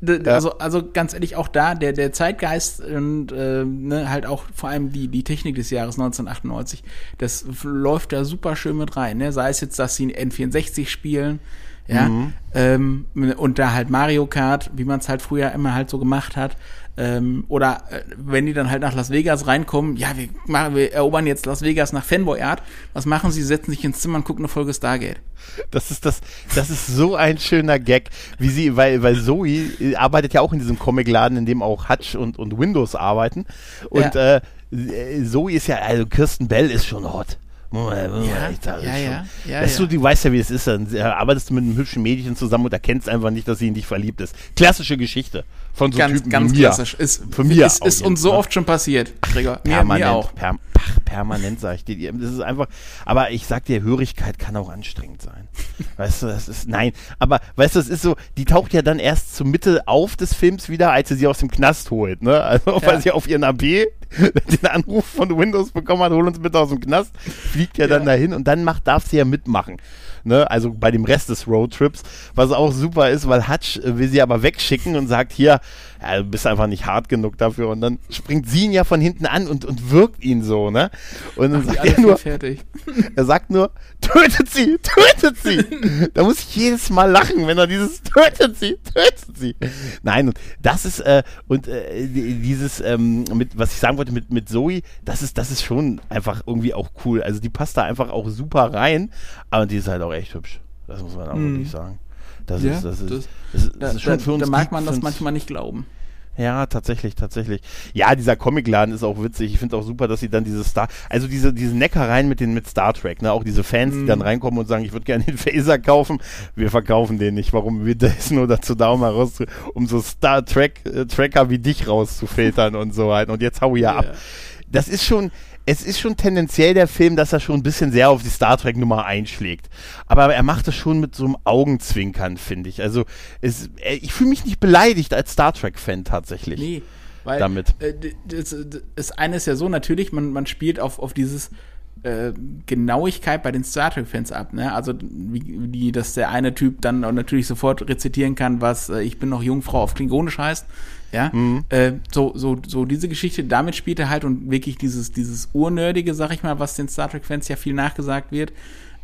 S2: D-
S1: Ja.
S2: Also, also ganz ehrlich, auch da, der, der Zeitgeist und äh, ne, halt auch vor allem die, die Technik des Jahres 1998, das läuft da super schön mit rein. Ne? Sei es jetzt, dass sie ein N64 spielen, ja,
S1: Mhm.
S2: ähm, und da halt Mario Kart, wie man es halt früher immer halt so gemacht hat. Ähm, oder äh, wenn die dann halt nach Las Vegas reinkommen, ja, wir, machen, wir erobern jetzt Las Vegas nach Fanboy Art. Was machen sie? Setzen sich ins Zimmer und gucken eine Folge Stargate.
S1: Das ist das, das ist so ein schöner Gag, wie sie, weil, weil Zoe äh, arbeitet ja auch in diesem Comicladen, in dem auch Hutch und, und Windows arbeiten. Und
S2: Ja.
S1: äh, Zoe ist ja, also Kirsten Bell ist schon hot.
S2: Ja, ja, ja, ja,
S1: weißt du, du weißt ja, wie es ist. Dann äh, arbeitest du mit einem hübschen Mädchen zusammen und erkennst einfach nicht, dass sie in dich verliebt ist. Klassische Geschichte von so
S2: ganz,
S1: Typen
S2: ganz
S1: wie mir.
S2: klassisch. Ist,
S1: Von mir
S2: ist, ist uns so
S1: ne?
S2: oft schon passiert, Gregor. Mir,
S1: Permanent,
S2: mir auch.
S1: Per, ach, permanent sag ich dir. Das ist einfach, aber ich sag dir, Hörigkeit kann auch anstrengend sein. Weißt du, das ist, nein, aber weißt du, es ist so, die taucht ja dann erst zur Mitte auf des Films wieder, als sie sie aus dem Knast holt, ne? Also, weil
S2: Ja.
S1: sie auf ihren AB *laughs* den Anruf von Windows bekommen hat, hol uns bitte aus dem Knast, fliegt ja dann
S2: Ja.
S1: dahin und dann macht, darf sie ja mitmachen. Ne, also bei dem Rest des Roadtrips, was auch super ist, weil Hutch will sie aber wegschicken und sagt, hier, ja, du bist einfach nicht hart genug dafür. Und dann springt sie ihn ja von hinten an und, und wirkt ihn so, ne? Und dann sagt er nur,
S2: fertig. *laughs*
S1: er sagt nur, tötet sie, tötet sie. da muss ich jedes Mal lachen, wenn er dieses tötet sie, tötet sie. Nein, und das ist, äh, und äh, die- dieses, ähm, mit, was ich sagen wollte mit, mit Zoe, das ist, das ist schon einfach irgendwie auch cool. Also die passt da einfach auch super rein, aber die ist halt auch echt hübsch. Das muss man auch
S2: Mhm.
S1: wirklich sagen. Das
S2: Ja,
S1: ist, das ist,
S2: das-
S1: das, ist-
S2: Da,
S1: das ist schon
S2: da,
S1: für uns.
S2: da mag man das manchmal nicht glauben.
S1: ja, tatsächlich, tatsächlich. Ja, dieser Comicladen ist auch witzig. Ich finde auch super, dass sie dann diese Star, also diese, diese Neckereien mit den, mit Star Trek, ne, auch diese Fans, die
S2: Mhm.
S1: dann reinkommen und sagen, ich würde gerne den Phaser kaufen. Wir verkaufen den nicht. Warum? Wir, der ist nur dazu da, um, heraus, um so Star Trek, äh, Tracker wie dich rauszufiltern und so halt. Und jetzt hau hier ab.
S2: Ja.
S1: Das ist schon, es ist schon tendenziell der Film, dass er schon ein bisschen sehr auf die Star Trek Nummer einschlägt. Aber er macht es schon mit so einem Augenzwinkern, finde ich. Also, es, äh, ich fühle mich nicht beleidigt als Star Trek Fan tatsächlich.
S2: Nee, weil
S1: Damit.
S2: Äh, das, das, das eine ist ja so, natürlich, man, man spielt auf, auf dieses äh, Genauigkeit bei den Star Trek-Fans ab. Ne? Also wie, wie das der eine Typ dann natürlich sofort rezitieren kann, was äh, ich bin noch Jungfrau auf Klingonisch heißt. Ja, mhm. äh, so, so, so diese Geschichte, damit spielt er halt und wirklich dieses, dieses Urnördige, sag ich mal, was den Star Trek-Fans ja viel nachgesagt wird.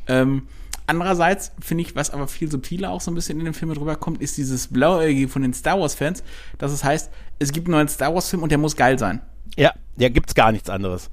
S2: Ähm, andererseits finde ich, was aber viel subtiler auch so ein bisschen in den Filmen drüber kommt, ist dieses Blauäugige von den Star Wars-Fans, dass es heißt, es gibt einen neuen Star Wars-Film und der muss geil sein.
S1: Ja, ja, gibt's gar nichts anderes.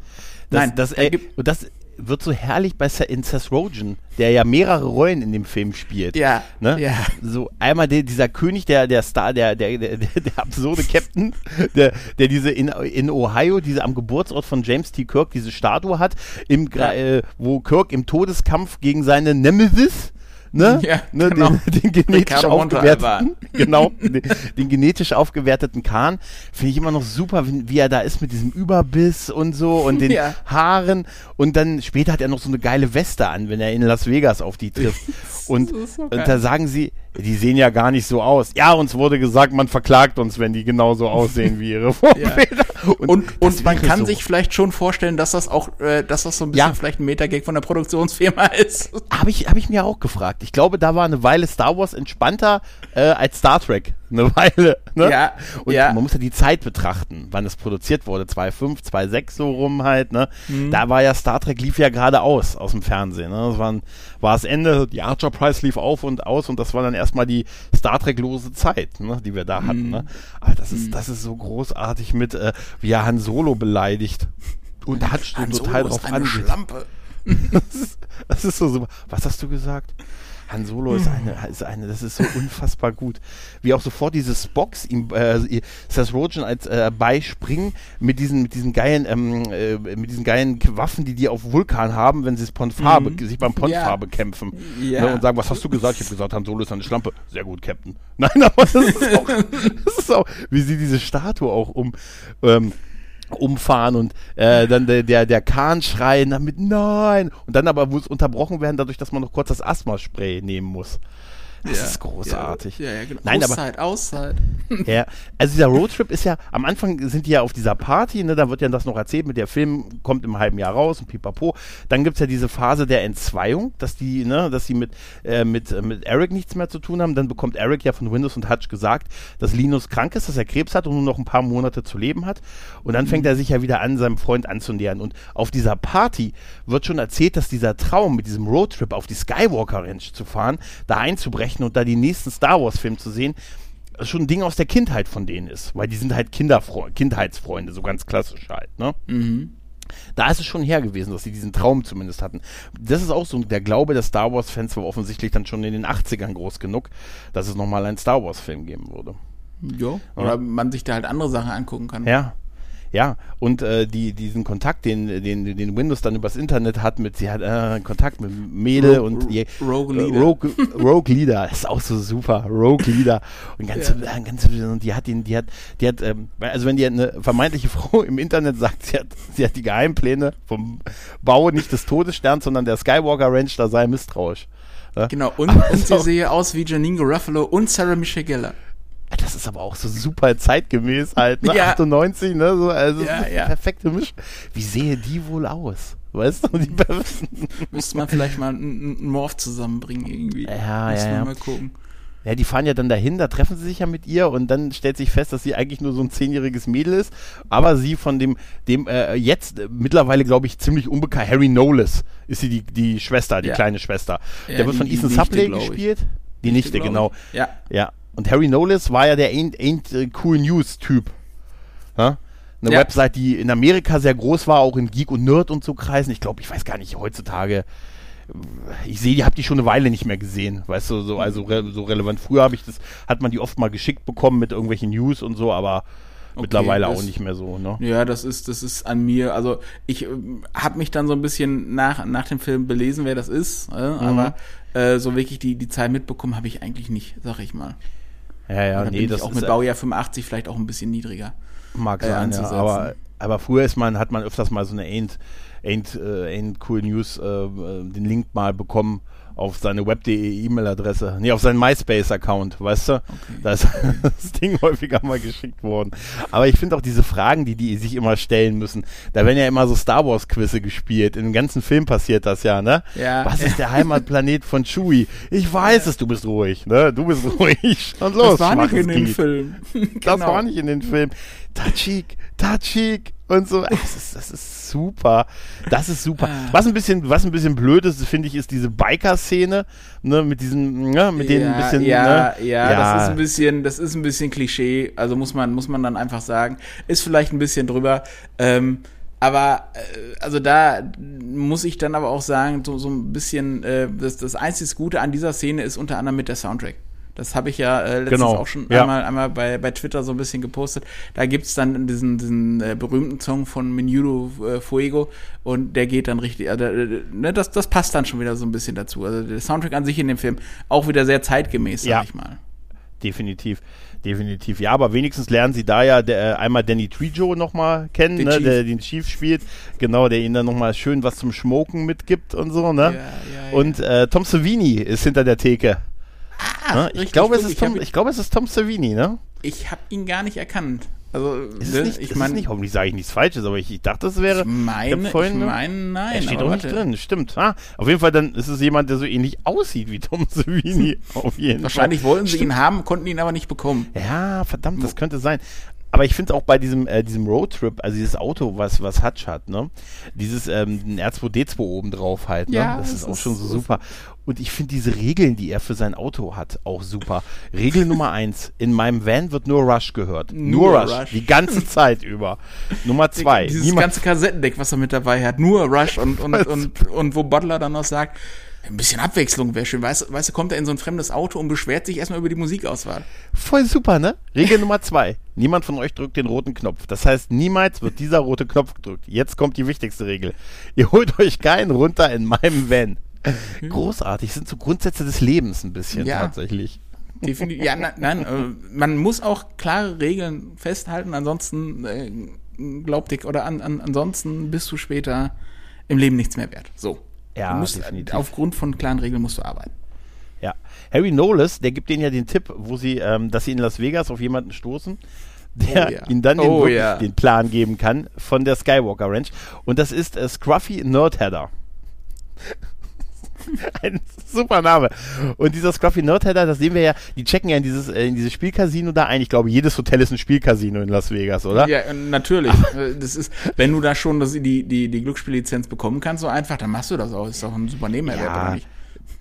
S1: Das, Nein, das, äh, das wird so herrlich bei in Seth Rogen, der ja mehrere Rollen in dem Film spielt.
S2: Ja.
S1: Ne?
S2: ja.
S1: So einmal der, dieser König, der, der Star, der, der, der, der absurde Captain, der, der diese in, in Ohio, diese am Geburtsort von James T. Kirk, diese Statue hat, im, ja. äh, wo Kirk im Todeskampf gegen seine Nemesis ne? *laughs* Ja, ne, genau. *laughs* den, den genetisch aufgewerteten, *laughs* genau, den, den, genetisch aufgewerteten Kahn, finde ich immer noch super, wie, wie, er da ist mit diesem Überbiss und so und den ja. Haaren und dann später hat er noch so eine geile Weste an, wenn er in Las Vegas auf die trifft. und, so und da sagen sie, die sehen ja gar nicht so aus. Ja, uns wurde gesagt, man verklagt uns, wenn die genauso aussehen wie ihre
S2: Vorbilder. Ja. Und, und, und man kann so. sich vielleicht schon vorstellen, dass das auch, äh, dass das so ein bisschen ja. vielleicht ein Metagag von der Produktionsfirma ist.
S1: Habe ich, hab ich mir auch gefragt. Ich glaube, da war eine Weile Star Wars entspannter äh, als Star Trek eine Weile. Ne?
S2: Ja.
S1: Und
S2: ja.
S1: man muss ja die Zeit betrachten, wann es produziert wurde. 2,5, 2,6 so rum halt. Ne? Mhm. Da war ja Star Trek lief ja gerade aus dem Fernsehen. Ne? Das war, war das Ende, die Archer Prize lief auf und aus und das war dann erstmal die Star Trek-lose Zeit, ne? die wir da hatten. Mhm. Ne? Aber das ist, mhm. das ist so großartig mit, äh, wie er Han Solo beleidigt. Und hat schon total drauf
S2: angeht. Schlampe. *laughs*
S1: das, ist, das ist so super. Was hast du gesagt? Han Solo ist eine, ist eine, das ist so unfassbar gut. Wie auch sofort dieses Box ihm, äh, Seth Rogen als äh, beispringen mit diesen, mit diesen geilen, ähm, äh, mit diesen geilen Waffen, die die auf Vulkan haben, wenn sie Pontfarbe, mhm. sich beim Pontfarbe ja. kämpfen. Ja. Ne, und sagen, was hast du gesagt? Ich habe gesagt, Han Solo ist eine Schlampe. Sehr gut, Captain. *laughs* Nein, aber das ist auch, *laughs* das ist auch, wie sie diese Statue auch um, ähm, umfahren und äh, dann der, der, der Kahn schreien damit nein und dann aber muss unterbrochen werden dadurch, dass man noch kurz das Asthma-Spray nehmen muss. Das ja, ist großartig.
S2: Ja, ja, genau.
S1: Nein,
S2: Auszeit, aber, Auszeit. *laughs*
S1: Ja, also dieser Roadtrip ist ja, am Anfang sind die ja auf dieser Party, ne, da wird ja das noch erzählt, mit der Film kommt im halben Jahr raus und pipapo. Dann gibt es ja diese Phase der Entzweiung, dass die, ne, dass sie mit, äh, mit, äh, mit Eric nichts mehr zu tun haben. Dann bekommt Eric ja von Windows und Hutch gesagt, dass Linus krank ist, dass er Krebs hat und nur noch ein paar Monate zu leben hat. Und dann mhm. fängt er sich ja wieder an, seinem Freund anzunähern. Und auf dieser Party wird schon erzählt, dass dieser Traum mit diesem Roadtrip auf die Skywalker Ranch zu fahren, da einzubrechen und da die nächsten Star Wars-Film zu sehen, schon ein Ding aus der Kindheit von denen ist, weil die sind halt Kinderfre Kindheitsfreunde, so ganz klassisch halt, ne? Mhm. Da ist es schon her gewesen, dass sie diesen Traum zumindest hatten. Das ist auch so, der Glaube der Star Wars-Fans war offensichtlich dann schon in den 80ern groß genug, dass es nochmal einen Star Wars-Film geben würde.
S2: Ja, oder man sich da halt andere Sachen angucken kann.
S1: Ja, ja, und äh, die, diesen Kontakt, den, den, den Windows dann übers Internet hat, mit, sie hat äh, Kontakt mit Mädel und die,
S2: Rogue Leader.
S1: Rogue, Rogue Leader, ist auch so super, Rogue Leader. Und ganz, ja. ganz und die hat ihn, die hat, die hat, ähm, also wenn die eine vermeintliche *laughs* Frau im Internet sagt, sie hat, sie hat die Geheimpläne vom Bau nicht des Todessterns, sondern der Skywalker Ranch, da sei misstrauisch.
S2: Ja? Genau, und, *laughs* also, und sie sehe aus wie Janine Garofalo und Sarah Michelle Gellar.
S1: Das ist aber auch so super zeitgemäß halt, ne? *laughs* Ja. 98, ne? So, also ja, ja. perfekte Mischung. Wie sehe die wohl aus? Weißt du, die
S2: Müsste man vielleicht mal einen Morph zusammenbringen irgendwie.
S1: Ja, Müsste
S2: ja,
S1: ja.
S2: mal gucken.
S1: Ja, die fahren ja dann dahin, da treffen sie sich ja mit ihr und dann stellt sich fest, dass sie eigentlich nur so ein zehnjähriges Mädel ist, aber sie von dem, dem äh, jetzt äh, mittlerweile, glaube ich, ziemlich unbekannt, Harry Knowles ist sie die, die Schwester, die ja. kleine Schwester. Ja, Der wird von Ethan Supley gespielt. Die Nichte, Nichte genau.
S2: Ja.
S1: Ja. Und Harry Knowles war ja der Ain't, Ain't äh, Cool News-Typ. Ja? Eine ja. Website, die in Amerika sehr groß war, auch in Geek und Nerd und so Kreisen. Ich glaube, ich weiß gar nicht, heutzutage ich sehe, die habt die schon eine Weile nicht mehr gesehen, weißt du, so also re so relevant. Früher habe ich das, hat man die oft mal geschickt bekommen mit irgendwelchen News und so, aber okay, mittlerweile das, auch nicht mehr so, ne?
S2: Ja, das ist, das ist an mir. Also ich äh, habe mich dann so ein bisschen nach, nach dem Film belesen, wer das ist, äh, mhm. aber äh, so wirklich die, die Zahl mitbekommen habe ich eigentlich nicht, sag ich mal.
S1: Ja, ja,
S2: nee, das auch mit Baujahr 85 vielleicht auch ein bisschen niedriger.
S1: Mag äh, sein, ja, aber, aber früher ist man, hat man öfters mal so eine Ain't, Ain't, äh, Ain't Cool News, äh, den Link mal bekommen auf seine web.de E-Mail-Adresse. Nee, auf seinen MySpace-Account, weißt du? Okay. Da ist *laughs* das Ding häufiger mal geschickt worden. Aber ich finde auch diese Fragen, die die sich immer stellen müssen. Da werden ja immer so Star Wars-Quizze gespielt. In dem ganzen Film passiert das ja, ne?
S2: Ja.
S1: Was ist der Heimatplanet von Chewie? Ich weiß es, du bist ruhig, ne? Du bist ruhig. *laughs* Und los,
S2: das war nicht in den
S1: Glied.
S2: Film.
S1: Das
S2: Genau.
S1: war nicht in den Film. Tachik, Tachik und so. Das ist, das ist super. Das ist super.
S2: Ah.
S1: Was ein bisschen, was ein bisschen blöd ist, finde ich, ist diese Biker-Szene, ne, mit diesen, ne, mit denen ein bisschen,
S2: ja,
S1: ne,
S2: ja, das ist ein bisschen, das ist ein bisschen Klischee. Also muss man, muss man dann einfach sagen, ist vielleicht ein bisschen drüber. Ähm, aber äh, also da muss ich dann aber auch sagen, so, so ein bisschen, äh, das, das einzig Gute an dieser Szene ist unter anderem mit der Soundtrack. Das habe ich ja äh, letztens
S1: Genau,
S2: auch schon
S1: ja.
S2: einmal, einmal bei, bei Twitter so ein bisschen gepostet. Da gibt's dann diesen, diesen äh, berühmten Song von Menudo äh, Fuego und der geht dann richtig, äh, ne, das, das passt dann schon wieder so ein bisschen dazu. Also der Soundtrack an sich in dem Film auch wieder sehr zeitgemäß, sag
S1: Ja.
S2: ich mal.
S1: Definitiv, definitiv. Ja, aber wenigstens lernen sie da ja der, äh, einmal Danny Trejo nochmal kennen,
S2: Den
S1: ne,
S2: Chief.
S1: der den Chief spielt. Genau, der ihnen dann nochmal schön was zum Schmoken mitgibt und so, ne?
S2: Ja.
S1: Und äh, Tom Savini ist hinter der Theke. Ne? Ich
S2: richtig
S1: glaube, es ist
S2: Ich
S1: Tom,
S2: ihn-
S1: ich glaube, es ist Tom Savini, ne?
S2: Ich habe ihn gar nicht erkannt. Also,
S1: Ist
S2: ne,
S1: es nicht,
S2: ich meine,
S1: nicht, hoffentlich sage ich nichts Falsches, aber ich, ich dachte, es wäre.
S2: ich meine,
S1: vorhin,
S2: ich
S1: ne?
S2: meine, nein.
S1: er steht doch nicht drin, stimmt. Ah, auf jeden Fall, dann ist es jemand, der so ähnlich aussieht wie Tom Savini. *laughs* auf jeden
S2: Wahrscheinlich
S1: Fall.
S2: wollten sie ihn haben, konnten ihn aber nicht bekommen.
S1: Ja, verdammt, das könnte sein. Aber ich finde auch bei diesem, äh, diesem Roadtrip, also dieses Auto, was, was Hutch hat, ne? Dieses ähm, ein R2D2 oben drauf halt, ne?
S2: Ja,
S1: das
S2: das
S1: ist auch schon so- super. Und ich finde diese Regeln, die er für sein Auto hat, auch super. Regel Nummer *laughs* eins, in meinem Van wird nur Rush gehört. Nur,
S2: Nur
S1: Rush,
S2: Rush.
S1: Die ganze *laughs* Zeit über. Nummer zwei.
S2: Dieses
S1: niemand-
S2: ganze Kassettendeck, was er mit dabei hat, nur Rush und, und, und, und wo Butler dann noch sagt, ein bisschen Abwechslung wäre schön. Weißt, du- weißt du, kommt er in so ein fremdes Auto und beschwert sich erstmal über die Musikauswahl.
S1: Voll super, ne? Regel Nummer zwei. Niemand von euch drückt den roten Knopf. Das heißt, niemals wird dieser rote Knopf gedrückt. Jetzt kommt die wichtigste Regel. Ihr holt euch keinen runter in meinem Van. Großartig. Sind so Grundsätze des Lebens ein bisschen
S2: Ja.
S1: tatsächlich.
S2: Definitiv. Ja, nein, nein äh, man muss auch klare Regeln festhalten, ansonsten äh, glaubt ich, oder an, an, ansonsten bist du später im Leben nichts mehr wert. So.
S1: Ja,
S2: musst,
S1: definitiv.
S2: aufgrund von klaren Regeln musst du arbeiten.
S1: Ja. Harry Knowles, der gibt denen ja den Tipp, wo sie, ähm, dass sie in Las Vegas auf jemanden stoßen, der
S2: Oh ja.
S1: ihnen dann den,
S2: Oh
S1: wirklich
S2: ja.
S1: den Plan geben kann von der Skywalker Ranch. Und das ist äh, Scruffy Nerdheader. *laughs* Ein super Name. Und dieser Scruffy Nerdheader, das sehen wir ja, die checken ja in dieses, äh, in dieses Spielcasino da ein. Ich glaube, jedes Hotel ist ein Spielcasino in Las Vegas, oder?
S2: Ja, äh, natürlich. Äh, das ist, wenn du da schon das, die, die, die Glücksspiellizenz bekommen kannst, so einfach, dann machst du das auch. Ist doch ein super Nebenmehrwert,
S1: Ja.
S2: oder nicht?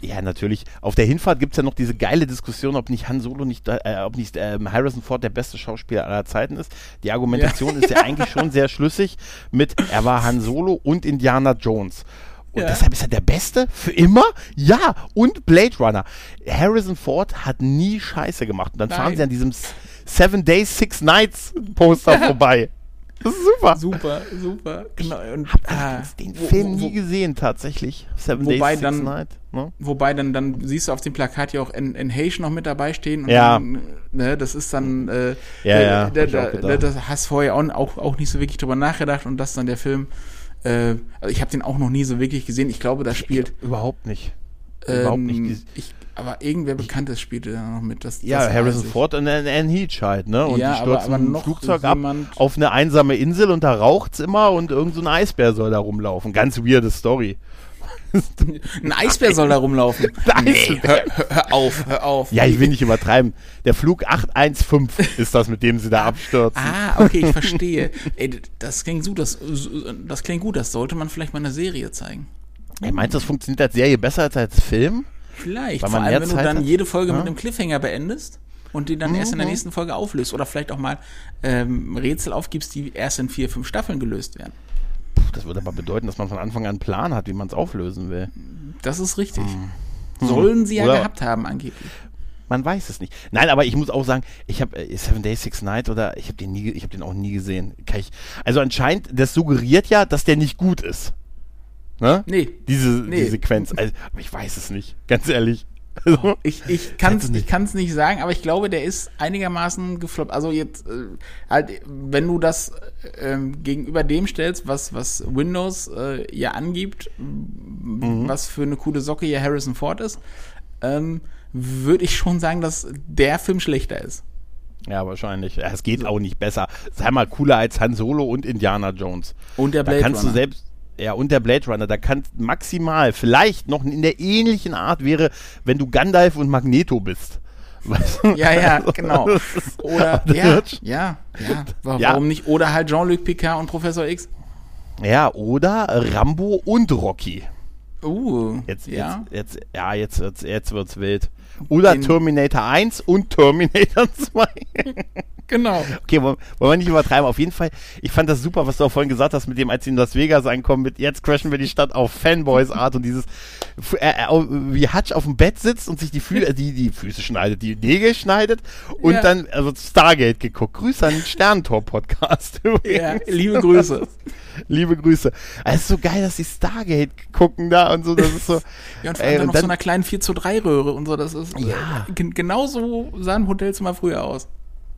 S1: Ja, natürlich. Auf der Hinfahrt gibt es ja noch diese geile Diskussion, ob nicht Han Solo nicht, äh, ob nicht ähm, Harrison Ford der beste Schauspieler aller Zeiten ist. Die Argumentation
S2: Ja.
S1: ist ja *laughs* eigentlich schon sehr schlüssig mit, er war Han Solo und Indiana Jones. Und
S2: Ja.
S1: deshalb ist er der Beste für immer? Ja, und Blade Runner. Harrison Ford hat nie Scheiße gemacht. Und dann fahren
S2: Nein.
S1: sie an diesem Seven Days, Six Nights Poster *laughs* vorbei. Das ist super.
S2: Super, super. Genau. Und, ah,
S1: Den
S2: wo-
S1: Film
S2: wo-
S1: nie gesehen, tatsächlich. Seven
S2: Wobei
S1: Days, Six
S2: dann-
S1: Nights. Ne?
S2: Wobei dann, dann siehst du auf dem Plakat ja auch N, N Hage noch mit dabei stehen. Und
S1: Ja.
S2: Dann, ne, das ist dann, äh,
S1: Ja, ja,
S2: da,
S1: hab
S2: da, da, das hast vorher auch, auch, auch nicht so wirklich drüber nachgedacht und das dann der Film. Äh, also ich habe den auch noch nie so wirklich gesehen. Ich glaube, da spielt
S1: Überhaupt nicht. Überhaupt
S2: ähm,
S1: nicht.
S2: Ich, aber irgendwer Bekanntes spielte da noch mit. Das,
S1: Ja,
S2: das
S1: Harrison
S2: ich.
S1: Ford und Anne Heach halt, ne? Und
S2: Ja,
S1: die
S2: aber-
S1: stürzen
S2: aber
S1: ein
S2: noch
S1: Flugzeug ab auf eine einsame Insel und da raucht's immer und irgend so ein Eisbär soll da rumlaufen. Ganz weirde Story. *laughs*
S2: Ein Eisbär soll da rumlaufen. *laughs* Nee, hör, hör, auf, hör auf.
S1: Ja, ich will nicht übertreiben. Der Flug 815 ist das, mit dem sie da abstürzen.
S2: Ah, okay, ich *laughs* verstehe. Ey, das klingt gut, das, das klingt gut, das sollte man vielleicht mal in einer Serie zeigen.
S1: Ey, meinst du, das funktioniert als Serie besser als als Film?
S2: Vielleicht, vor allem wenn du
S1: Zeit
S2: dann
S1: hat.
S2: jede Folge
S1: Ja.
S2: mit einem Cliffhanger beendest und die dann erst in der
S1: Mhm.
S2: nächsten Folge auflöst oder vielleicht auch mal ähm, Rätsel aufgibst, die erst in vier, fünf Staffeln gelöst werden.
S1: Puh, das würde aber bedeuten, dass man von Anfang an einen Plan hat, wie man es auflösen will.
S2: Das ist richtig. Sollen sie ja
S1: Oder-
S2: gehabt haben, angeblich.
S1: Man weiß es nicht. Nein, aber ich muss auch sagen, ich habe äh, Seven Days Six Nights oder ich habe den nie, ich habe den auch nie gesehen. Ich, also anscheinend, das suggeriert ja, dass der nicht gut ist. Ne?
S2: Nee.
S1: Diese
S2: Nee.
S1: die Sequenz. Also, aber ich weiß es nicht, ganz ehrlich.
S2: Oh, ich ich kann es ich kann's nicht sagen, aber ich glaube, der ist einigermaßen gefloppt. Also jetzt äh, halt, wenn du das ähm, gegenüber dem stellst, was was Windows äh, ja angibt, mhm. was für eine coole Socke hier Harrison Ford ist, ähm, würde ich schon sagen, dass der Film schlechter ist.
S1: Ja, wahrscheinlich. Es geht auch nicht besser. Sei mal cooler als Han Solo und Indiana Jones.
S2: Und der Blade
S1: da kannst
S2: Runner.
S1: du selbst ja, und der Blade Runner, da kann maximal, vielleicht noch in der ähnlichen Art wäre, wenn du Gandalf und Magneto bist.
S2: Weißt du? Ja, ja, genau. Oder, *laughs* ja, ja, ja, warum ja. nicht? Oder halt Jean-Luc Picard und Professor X.
S1: Ja, oder Rambo und Rocky.
S2: Uh,
S1: jetzt, ja. Jetzt, jetzt, ja, jetzt, jetzt, jetzt wird's wild. Oder Den Terminator 1 und Terminator *laughs* 2.
S2: Genau.
S1: Okay, wollen, wollen wir nicht übertreiben. Auf jeden Fall, ich fand das super, was du auch vorhin gesagt hast, mit dem, als sie in Las Vegas ankommen, mit jetzt crashen wir die Stadt auf Fanboys-Art und dieses, äh, äh, wie Hutch auf dem Bett sitzt und sich die, Fü äh, die, die Füße schneidet, die Nägel schneidet und ja. dann, also Stargate geguckt. Grüße an den Sternentor-Podcast. *laughs*
S2: Ja, liebe Grüße.
S1: liebe Grüße. Es ist so geil, dass die Stargate gucken da und so, das ist so.
S2: ja, und vor allem dann noch dann, so einer kleinen 4 zu 3 Röhre und so, das ist,
S1: ja.
S2: Äh, genauso sah ein Hotelzimmer früher aus.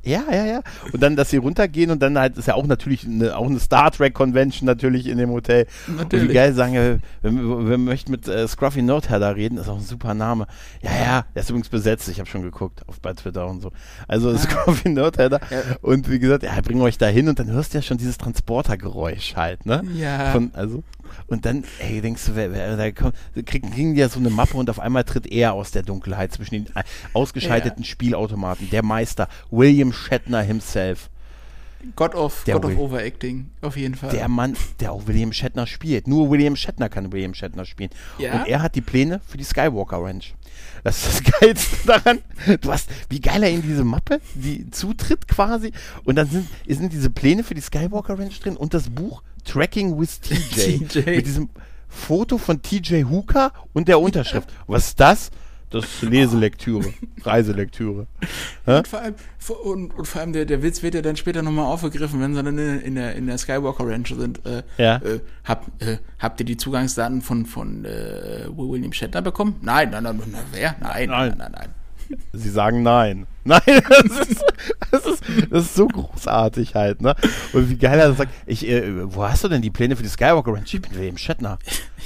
S1: Ja, ja, ja. Und dann, dass sie runtergehen und dann halt ist ja auch natürlich eine, auch eine Star Trek Convention natürlich in dem Hotel. Natürlich. Und wie geil sagen, wir, wir, wir möchten mit äh, Scruffy Nordhair da reden, ist auch ein super Name. Ja, ja, der ist übrigens besetzt, ich habe schon geguckt auf bei Twitter und so. Also ah. Scruffy Nordhair da. Ja. Und wie gesagt, ja, bringen euch da hin und dann hörst du ja schon dieses Transportergeräusch halt, ne?
S2: Ja.
S1: Von, also und dann, ey, denkst du, wer, wer, da kommt, kriegen, kriegen die ja so eine Mappe und auf einmal tritt er aus der Dunkelheit zwischen den äh, ausgeschalteten ja. Spielautomaten. Der Meister, William Shatner himself.
S2: God of, God of Overacting, auf jeden Fall.
S1: Der Mann, der auch William Shatner spielt. Nur William Shatner kann William Shatner spielen. Ja? Und er hat die Pläne für die Skywalker Ranch. Das ist das *laughs* Geilste daran. Du hast, wie geil er in diese Mappe, die zutritt quasi. Und dann sind, sind diese Pläne für die Skywalker Ranch drin und das Buch Tracking with TJ. *laughs* TJ. Mit diesem Foto von TJ Hooker und der Unterschrift. Was ist das? Das ist Leselektüre, *laughs* Reiselektüre.
S2: Und vor allem, und, und, vor allem der, der Witz wird ja dann später nochmal aufgegriffen, wenn sie dann in, in, der, in der Skywalker Ranch sind. Äh,
S1: ja.
S2: Äh, hab, äh, habt ihr die Zugangsdaten von, von äh, William Shatner bekommen? Nein, nein, nein, nein, wer? Nein, nein, nein, nein. nein.
S1: Sie sagen nein. *laughs* Nein, das ist, das ist, das ist so großartig halt, ne? Und wie geil er sagt, ich, äh, wo hast du denn die Pläne für die Skywalker Ranch? Ich bin William Shatner.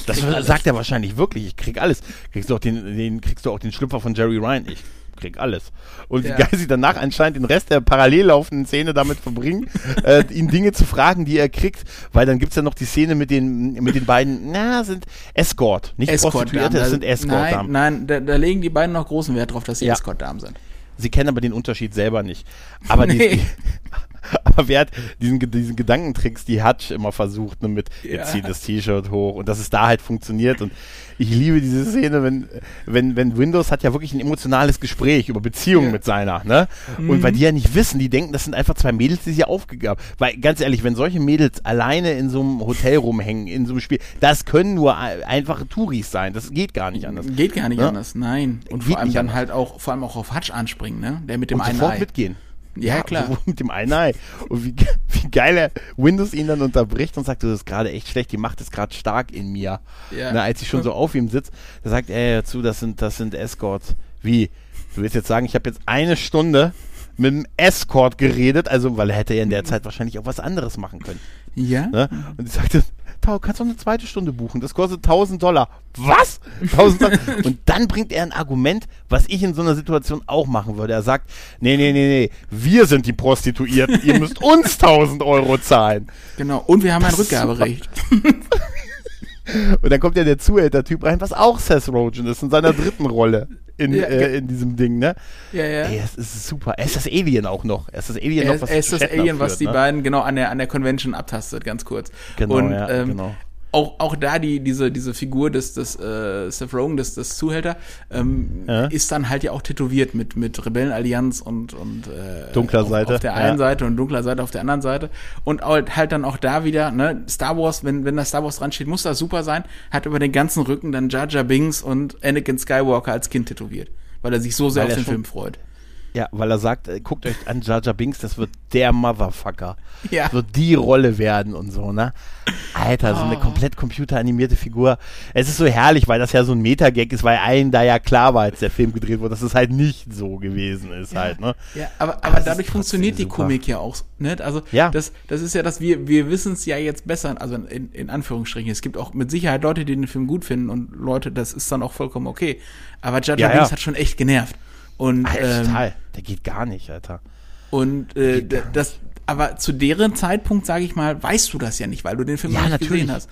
S1: Das sagt er wahrscheinlich wirklich. Ich krieg alles. Kriegst du auch den, den, kriegst du auch den Schlüpfer von Jerry Ryan? Ich krieg alles. Und ja. wie geil sie danach anscheinend den Rest der parallel laufenden Szene damit verbringen, *laughs* äh, ihn Dinge zu fragen, die er kriegt, weil dann gibt's ja noch die Szene mit den, mit den beiden, na, sind Escort, nicht Escort Prostituierte, das sind Escort-Damen.
S2: Nein, nein da, da, legen die beiden noch großen Wert drauf, dass sie ja. Escort-Damen sind.
S1: Sie kennen aber den Unterschied selber nicht. Aber nee. die, *laughs* *laughs* aber wer hat diesen, diesen Gedankentricks, die Hutch immer versucht, ne, mit ja. jetzt das T-Shirt hoch und dass es da halt funktioniert und ich liebe diese Szene, wenn, wenn, wenn Windows hat ja wirklich ein emotionales Gespräch über Beziehungen ja. mit seiner, ne? Mhm. Und weil die ja nicht wissen, die denken, das sind einfach zwei Mädels, die sie aufgegeben Weil, ganz ehrlich, wenn solche Mädels alleine in so einem Hotel rumhängen, in so einem Spiel, das können nur einfache Touris sein. Das geht gar nicht anders.
S2: Geht gar nicht ja? anders, nein. Und geht vor allem dann anders. halt auch, vor allem auch auf Hutch anspringen, ne? Der mit dem
S1: und
S2: einen
S1: sofort Ei. mitgehen.
S2: Ja, klar. So
S1: mit dem einen Ei. Und wie, wie geil er Windows ihn dann unterbricht und sagt, du, das ist gerade echt schlecht, die Macht ist gerade stark in mir. Ja. Na, als ich schon so auf ihm sitze, da sagt er dazu, das sind, das sind Escorts. Wie? Du willst jetzt sagen, ich habe jetzt eine Stunde mit einem Escort geredet, also weil er hätte ja in der Zeit wahrscheinlich auch was anderes machen können.
S2: Ja.
S1: Ne? Und ich sagte, Tau, kannst du eine zweite Stunde buchen. Das kostet 1000 Dollar. Was? *laughs* 1000 Dollar? Und dann bringt er ein Argument, was ich in so einer Situation auch machen würde. Er sagt, nee, nee, nee, nee, wir sind die Prostituierten. Ihr müsst uns 1000 Euro zahlen.
S2: Genau. Und wir haben das ein Rückgaberecht. *laughs*
S1: Und dann kommt ja der Zuhälter-Typ rein, was auch Seth Rogen ist in seiner dritten Rolle in, ja, äh, in diesem Ding, ne?
S2: Ja, ja.
S1: Ey, es ist super. Er ist das Alien auch noch. Er ist das Alien
S2: er
S1: noch,
S2: was Er ist das Alien, führt, was die ne? beiden genau an der, an der Convention abtastet, ganz kurz.
S1: Genau, Und, ja, ähm, genau
S2: auch, auch da die, diese, diese Figur des, des äh, Seth Rogen, des, des Zuhälter, ähm, ja. ist dann halt ja auch tätowiert mit, mit Rebellenallianz und, und
S1: äh, dunkler
S2: auf,
S1: Seite.
S2: auf der einen ja. Seite und dunkler Seite auf der anderen Seite. Und halt dann auch da wieder, ne, Star Wars, wenn, wenn da Star Wars dran steht, muss das super sein, hat über den ganzen Rücken dann Jar Jar Binks und Anakin Skywalker als Kind tätowiert, weil er sich so sehr weil auf den Film freut.
S1: Ja, weil er sagt, äh, guckt euch an Jar Jar Binks, das wird der Motherfucker.
S2: Ja.
S1: Das wird die Rolle werden und so, ne? Alter, so eine
S2: Oh.
S1: komplett computeranimierte Figur. Es ist so herrlich, weil das ja so ein Metagag ist, weil allen da ja klar war, als der Film gedreht wurde, dass es halt nicht so gewesen ist halt, ne?
S2: Ja, aber,
S1: Aber
S2: aber
S1: ist
S2: dadurch funktioniert die Komik ja auch. Ne? Also
S1: Ja.
S2: das, das ist ja das, wir, wir wissen es ja jetzt besser, also in, in Anführungsstrichen. Es gibt auch mit Sicherheit Leute, die den Film gut finden und Leute, das ist dann auch vollkommen okay. Aber Jar Jar
S1: Ja, ja.
S2: Binks hat schon echt genervt. Und,
S1: Alter,
S2: ähm,
S1: total. Der geht gar nicht, Alter.
S2: und äh, das, aber zu deren Zeitpunkt, sage ich mal, weißt du das ja nicht, weil du den Film
S1: Ja,
S2: nicht
S1: natürlich.
S2: gesehen hast.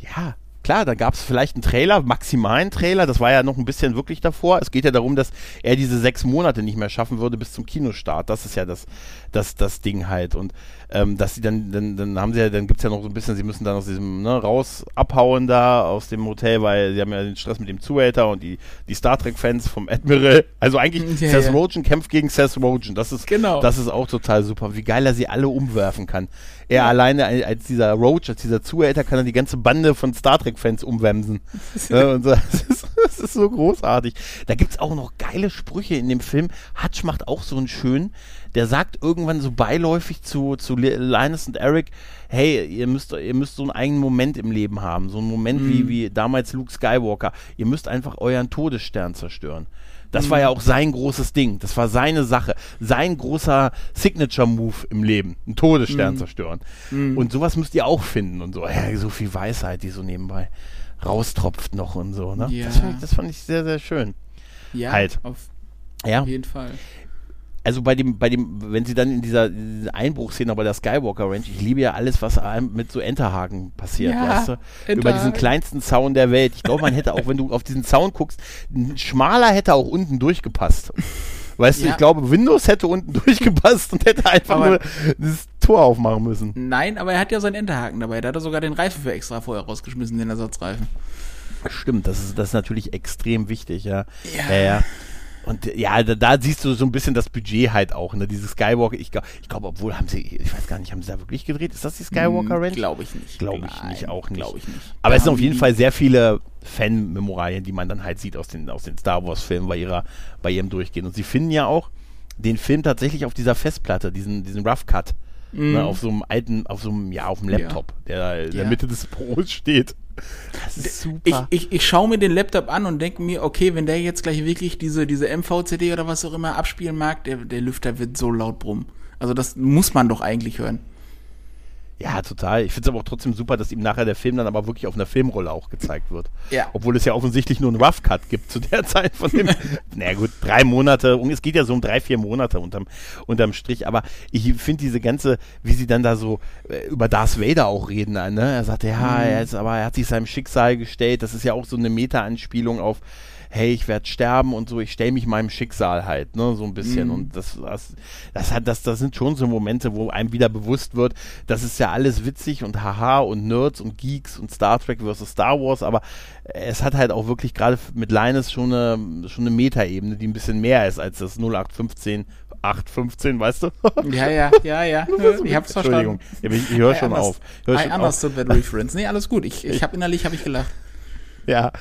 S1: Ja, klar, da gab es vielleicht einen Trailer, maximalen Trailer, das war ja noch ein bisschen wirklich davor. Es geht ja darum, dass er diese sechs Monate nicht mehr schaffen würde bis zum Kinostart. Das ist ja das, das, das Ding halt. Und ähm, dass sie dann, dann, dann haben sie ja, dann gibt's ja noch so ein bisschen, sie müssen dann aus diesem, ne, raus abhauen da aus dem Hotel, weil sie haben ja den Stress mit dem Zuhälter und die, die Star Trek-Fans vom Admiral. Also eigentlich *laughs*
S2: Ja,
S1: Seth
S2: ja.
S1: Rogen kämpft gegen Seth Rogen. Das ist,
S2: Genau.
S1: das ist auch total super. Wie geil er sie alle umwerfen kann. Er alleine als dieser Roach, als dieser Zuhälter, kann er die ganze Bande von Star Trek-Fans umwemsen. ja, *laughs* und so. das, ist, das ist so großartig. Da gibt's auch noch geile Sprüche in dem Film. Hutch macht auch so einen schönen. Der sagt irgendwann so beiläufig zu, zu Li- Linus und Eric, hey, ihr müsst, ihr müsst so einen eigenen Moment im Leben haben. So einen Moment wie, wie damals Luke Skywalker. Ihr müsst einfach euren Todesstern zerstören. Das war ja auch sein großes Ding. Das war seine Sache. Sein großer Signature-Move im Leben. Einen Todesstern zerstören. Und sowas müsst ihr auch finden und so. Ja, so viel Weisheit, die so nebenbei raustropft noch und so. Ne?
S2: Ja.
S1: Das, fand ich, das fand ich sehr, sehr schön.
S2: Ja,
S1: Halt.
S2: auf
S1: Ja,
S2: jeden Fall.
S1: also bei dem, bei dem, wenn sie dann in dieser, dieser Einbruchszene bei der Skywalker Ranch, ich liebe ja alles, was mit so Enterhaken passiert,
S2: Ja,
S1: weißt du? Über
S2: Enterhaken.
S1: diesen kleinsten Zaun der Welt. Ich glaube, man hätte auch, wenn du auf diesen Zaun guckst, ein schmaler hätte auch unten durchgepasst. Weißt du,
S2: Ja.
S1: ich glaube, Windows hätte unten *laughs* durchgepasst und hätte einfach
S2: Aber-
S1: nur das Tor aufmachen müssen.
S2: Nein, aber er hat ja seinen Enterhaken dabei. Da hat er sogar den Reifen für extra vorher rausgeschmissen, den Ersatzreifen.
S1: Stimmt, das ist, das ist natürlich extrem wichtig, ja.
S2: Ja.
S1: ja, ja. Und ja, da, da siehst du so ein bisschen das Budget halt auch, ne? Diese Skywalker, ich glaube, ich glaub, obwohl haben sie, ich weiß gar nicht, haben sie da wirklich gedreht? Ist das die Skywalker Ranch?
S2: Glaube ich nicht.
S1: Glaube ich nicht, auch nicht.
S2: Glaube ich nicht.
S1: Aber
S2: Da
S1: es sind auf jeden Fall sehr viele Fan-Memoralien, die man dann halt sieht aus den, aus den Star Wars-Filmen bei, ihrer, bei ihrem Durchgehen. Und sie finden ja auch den Film tatsächlich auf dieser Festplatte, diesen, diesen Rough Cut. Ne, auf so einem alten, auf so einem, ja, auf dem Laptop, der in der
S2: Ja.
S1: Mitte des Büros steht. Das ist super.
S2: Ich, ich, ich schaue mir den Laptop an und denke mir, okay, wenn der jetzt gleich wirklich diese, diese MVCD oder was auch immer abspielen mag, der, der Lüfter wird so laut brummen. Also das muss man doch eigentlich hören.
S1: Ja, total. Ich finde es aber auch trotzdem super, dass ihm nachher der Film dann aber wirklich auf einer Filmrolle auch gezeigt wird.
S2: Ja.
S1: Obwohl es ja offensichtlich nur einen Rough Cut gibt zu der *laughs* Zeit von dem. *laughs* Na gut, drei Monate. Und es geht ja so um drei, vier Monate unterm, unterm Strich. Aber ich finde diese ganze, wie sie dann da so äh, über Darth Vader auch reden. Ne? Er sagt, ja, er ist, aber er hat sich seinem Schicksal gestellt. Das ist ja auch so eine Meta-Anspielung auf hey, ich werde sterben und so, ich stelle mich meinem Schicksal halt, ne, so ein bisschen. Und das, das, das hat, das, das sind schon so Momente, wo einem wieder bewusst wird, das ist ja alles witzig und haha und Nerds und Geeks und Star Trek versus Star Wars, aber es hat halt auch wirklich gerade mit Linus schon eine, schon eine Metaebene, die ein bisschen mehr ist als das 0815 815, weißt du? *laughs*
S2: Ja, ja, ja, ja. *laughs* Ich hab's
S1: Entschuldigung,
S2: verstanden.
S1: ich, ich höre
S2: I
S1: schon
S2: underst-
S1: auf. Hör
S2: I
S1: schon auf.
S2: understood that reference. Nee, alles gut. Ich, ich habe innerlich hab ich gelacht. *laughs*
S1: ja,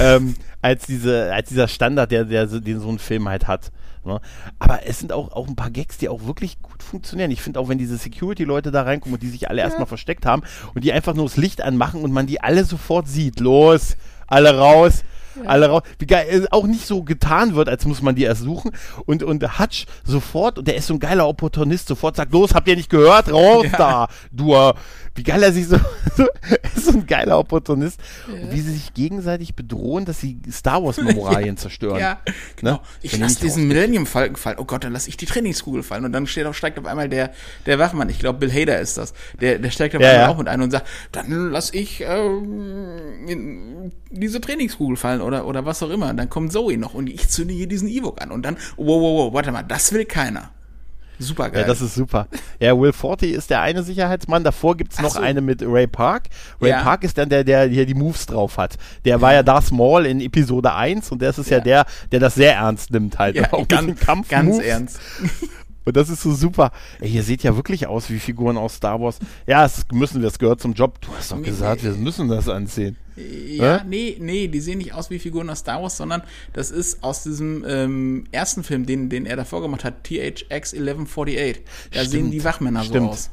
S1: ähm, als diese, als dieser Standard, der, der, so- den so ein Film halt hat. Ne? Aber es sind auch, auch ein paar Gags, die auch wirklich gut funktionieren. Ich finde auch, wenn diese Security-Leute da reinkommen und die sich alle erstmal versteckt haben und die einfach nur das Licht anmachen und man die alle sofort sieht. Los, alle raus. Alle raus. Wie geil, äh, auch nicht so getan wird, als muss man die erst suchen. Und, und Hutch sofort, und der ist so ein geiler Opportunist, sofort sagt, los, habt ihr nicht gehört? Raus
S2: Ja.
S1: da, du. äh, Wie geil er sich so, *laughs* so ist so ein geiler Opportunist. Und wie sie sich gegenseitig bedrohen, dass sie Star Wars Memoralien *laughs* zerstören.
S2: Ja, genau.
S1: Ne?
S2: Ich lasse diesen Millennium Falken fallen. Oh Gott, dann lasse ich die Trainingskugel fallen. Und dann steht auf, steigt auf einmal der, der Wachmann, ich glaube Bill Hader ist das, der, der steigt auf
S1: Ja,
S2: einmal
S1: ja.
S2: auch mit ein und sagt, dann lasse ich ähm, diese Trainingskugel fallen oder, oder was auch immer. Und dann kommt Zoe noch und ich zünde hier diesen Ewok an. Und dann, wow, wow, wow, warte mal, das will keiner. Super geil.
S1: Ja, das ist super. Ja, Will Forte ist der eine Sicherheitsmann. Davor gibt's
S2: Ach
S1: noch
S2: so.
S1: eine mit Ray Park. Ray
S2: Ja.
S1: Park ist dann der, der hier die Moves drauf hat. Der war ja Darth Maul in Episode 1 und der ist es ja,
S2: Ja.
S1: der, der das sehr ernst nimmt halt.
S2: ja, *laughs*
S1: auch mit
S2: ganz,
S1: Kampfmoves.
S2: ganz ernst.
S1: Und das ist so super. Ey, ihr seht ja wirklich aus wie Figuren aus Star Wars. Ja, es müssen wir, es gehört zum Job. Du hast doch gesagt, wir müssen das anziehen.
S2: Ja, Hä? nee, nee, die sehen nicht aus wie Figuren aus Star Wars, sondern das ist aus diesem ähm, ersten Film, den, den er davor gemacht hat, THX 1148. Da stimmt, sehen die Wachmänner
S1: stimmt.
S2: so aus.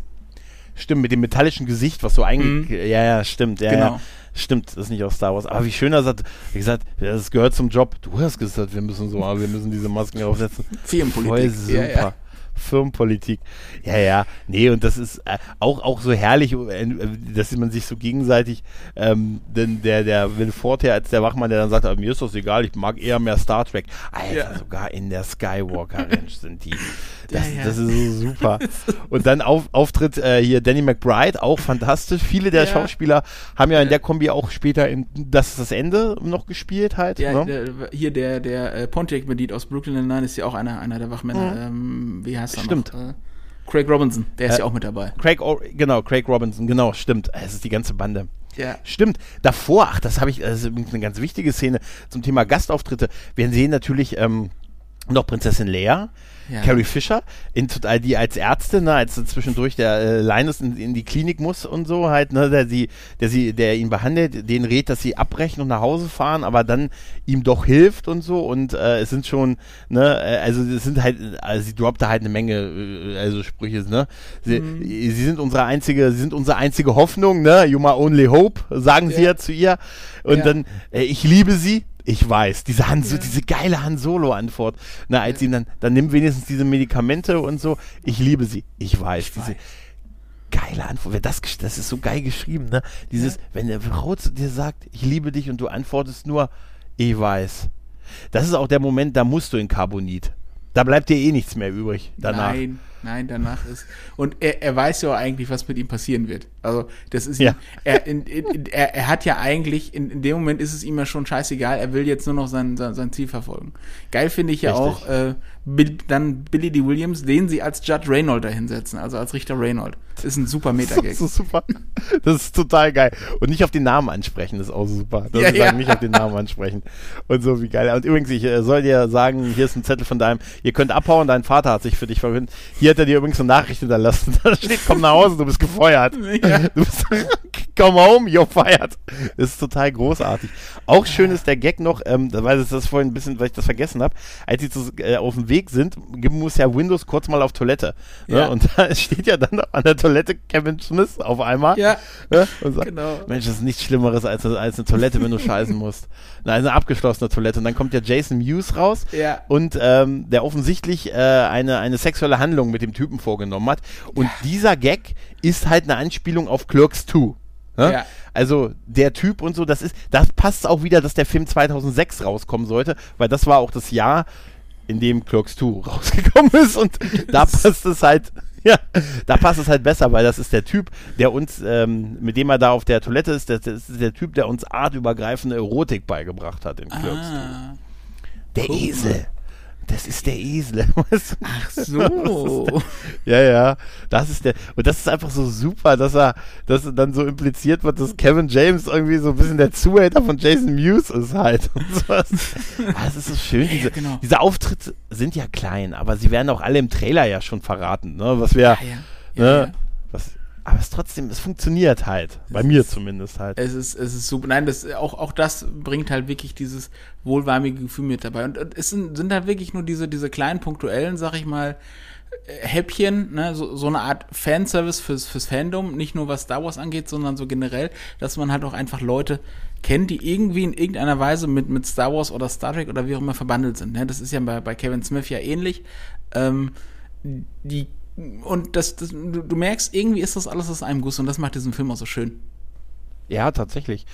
S1: Stimmt, mit dem metallischen Gesicht, was so eigentlich. Mhm. Ja, ja, stimmt. Ja, genau. Ja. Stimmt, das ist nicht aus Star Wars. Aber wie schön er sagt, wie gesagt, das gehört zum Job. Du hast gesagt, wir müssen so, wir müssen diese Masken aufsetzen.
S2: Firmenpolitik. Voll
S1: super. Ja, ja. Firmenpolitik. Ja, ja. Nee, und das ist äh, auch, auch so herrlich, äh, dass man sich so gegenseitig, ähm, denn der, der Will Forte als der Wachmann, der dann sagt, ah, mir ist das egal, ich mag eher mehr Star Trek. Alter, ja. sogar in der Skywalker Ranch sind die. *laughs* Das, ja, ja. das ist so super. *laughs* Und dann auf, Auftritt äh, hier Danny McBride, auch fantastisch. Viele der Schauspieler haben ja in der Kombi auch später in Das ist das Ende noch gespielt halt.
S2: Ja, ne? der, hier der, der äh, Pontiac-Medit aus Brooklyn Nine ist ja auch einer, einer der Wachmänner. Mhm. Ähm, wie heißt er
S1: Stimmt.
S2: Noch? Äh, Craig Robinson, der ist äh, ja auch mit dabei.
S1: Craig, genau, Craig Robinson, genau, stimmt. Es ist die ganze Bande.
S2: Ja.
S1: Stimmt. Davor, ach, das habe ich, das ist eine ganz wichtige Szene zum Thema Gastauftritte. Wir sehen natürlich ähm, noch Prinzessin Leia, ja. Carrie Fisher, in, die als Ärztin, ne, als zwischendurch der äh, Linus in, in, die Klinik muss und so halt, ne, der sie, der sie, der ihn behandelt, den rät, dass sie abbrechen und nach Hause fahren, aber dann ihm doch hilft und so und äh, es sind schon, ne, äh, also es sind halt, also sie droppt da halt eine Menge, äh, also Sprüche, ne, sie, mhm. sie sind unsere einzige, sie sind unsere einzige Hoffnung, ne, you my only hope, sagen ja. sie ja zu ihr und ja. dann, äh, ich liebe sie, ich weiß, diese, Han, ja. diese geile Han Solo-Antwort. Na, als ja. ihm dann, dann nimm wenigstens diese Medikamente und so. Ich liebe sie. Ich weiß, ich diese weiß. geile Antwort. Das, das ist so geil geschrieben, ne? Dieses, ja. wenn eine Frau zu dir sagt, ich liebe dich und du antwortest nur, ich weiß. Das ist auch der Moment, da musst du in Carbonit. Da bleibt dir eh nichts mehr übrig danach.
S2: Nein, nein, danach ist. Und er, er weiß ja auch eigentlich, was mit ihm passieren wird. Also, das ist
S1: ja.
S2: ihm, er, in, in, er, er hat ja eigentlich, in, in dem Moment ist es ihm ja schon scheißegal, er will jetzt nur noch sein, sein, sein Ziel verfolgen. Geil finde ich ja Richtig. auch, äh, Bill, dann Billy D. Williams, den sie als Judge Reynold dahinsetzen, also als Richter Reynold. Das ist ein super Meta-Gag. *laughs*
S1: Das ist super. Das ist total geil. Und nicht auf den Namen ansprechen, das ist auch super. Das ja, ja. Sagen, nicht auf den Namen ansprechen. Und so, wie geil. Und übrigens, ich äh, soll dir sagen, hier ist ein Zettel von deinem, ihr könnt abhauen, dein Vater hat sich für dich verhündet. Hier hat er dir übrigens eine Nachricht hinterlassen. *laughs* Da steht, komm nach Hause, du bist gefeuert. Ja. *laughs* Du bist, *laughs* come home, you're fired. Das ist total großartig. Auch schön ist der Gag noch, ähm, weil es das vorhin ein bisschen, weil ich das vergessen habe, als sie zu, äh, auf dem Weg sind, muss ja Windows kurz mal auf Toilette. Ne? Ja. Und *laughs* da steht ja dann an der Toilette Kevin Smith auf einmal.
S2: Ja.
S1: Ne? Und sagt, genau. Mensch, das ist nichts Schlimmeres als, als eine Toilette, wenn du scheißen musst. Na, eine abgeschlossene Toilette. Und dann kommt ja Jason Mewes raus.
S2: Ja.
S1: Und ähm, der offensichtlich äh, eine, eine sexuelle Handlung mit dem Typen vorgenommen hat. Und dieser Gag ist halt eine Anspielung auf Clerks 2. Ne? Ja. Also der Typ und so, das ist, das passt auch wieder, dass der Film 2006 rauskommen sollte, weil das war auch das Jahr, in dem Clerks 2 *laughs* rausgekommen ist und da passt es halt, *laughs* ja, da passt es halt besser, weil das ist der Typ, der uns, ähm, mit dem er da auf der Toilette ist, das, das ist der Typ, der uns artübergreifende Erotik beigebracht hat in Clerks ah, 2. Der cool. Esel das ist der Esel. *laughs*
S2: Ach so.
S1: ja, ja. Das ist der. Und das ist einfach so super, dass er, dass dann so impliziert wird, dass Kevin James irgendwie so ein bisschen der Zuhälter von Jason Mewes ist halt. Und sowas. *laughs* Ah, das ist so schön. Diese, ja, genau. diese Auftritte sind ja klein, aber sie werden auch alle im Trailer ja schon verraten, ne? Was wir. Ja, ja. Ne? Aber es trotzdem, es funktioniert halt. Bei es mir ist, zumindest halt.
S2: Es ist, es ist super. Nein, das, auch, auch das bringt halt wirklich dieses wohlwarmige Gefühl mit dabei. Und, und es sind, sind halt wirklich nur diese, diese kleinen punktuellen, sag ich mal, äh, Häppchen, ne, so, so eine Art Fanservice fürs, fürs Fandom, nicht nur was Star Wars angeht, sondern so generell, dass man halt auch einfach Leute kennt, die irgendwie in irgendeiner Weise mit, mit Star Wars oder Star Trek oder wie auch immer verbandelt sind. Ne? Das ist ja bei, bei Kevin Smith ja ähnlich. Ähm, die und das, das du, merkst, irgendwie ist das alles aus einem Guss und das macht diesen Film auch so schön.
S1: Ja, tatsächlich.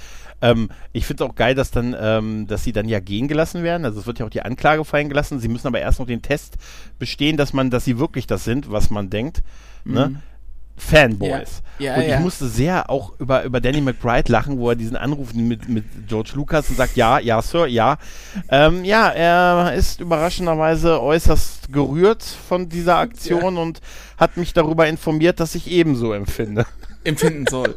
S1: Ähm, ich finde es auch geil, dass dann, ähm, dass sie dann ja gehen gelassen werden. Also es wird ja auch die Anklage fallen gelassen. Sie müssen aber erst noch den Test bestehen, dass man, dass sie wirklich das sind, was man denkt. Ne? Mhm. Ne? Fanboys. Ja, ja, und ich ja. musste sehr auch über, über Danny McBride lachen, wo er diesen Anruf mit, mit George Lucas und sagt, ja, ja, Sir, ja. Ähm, ja, er ist überraschenderweise äußerst gerührt von dieser Aktion und hat mich darüber informiert, dass ich ebenso empfinde.
S2: Empfinden soll.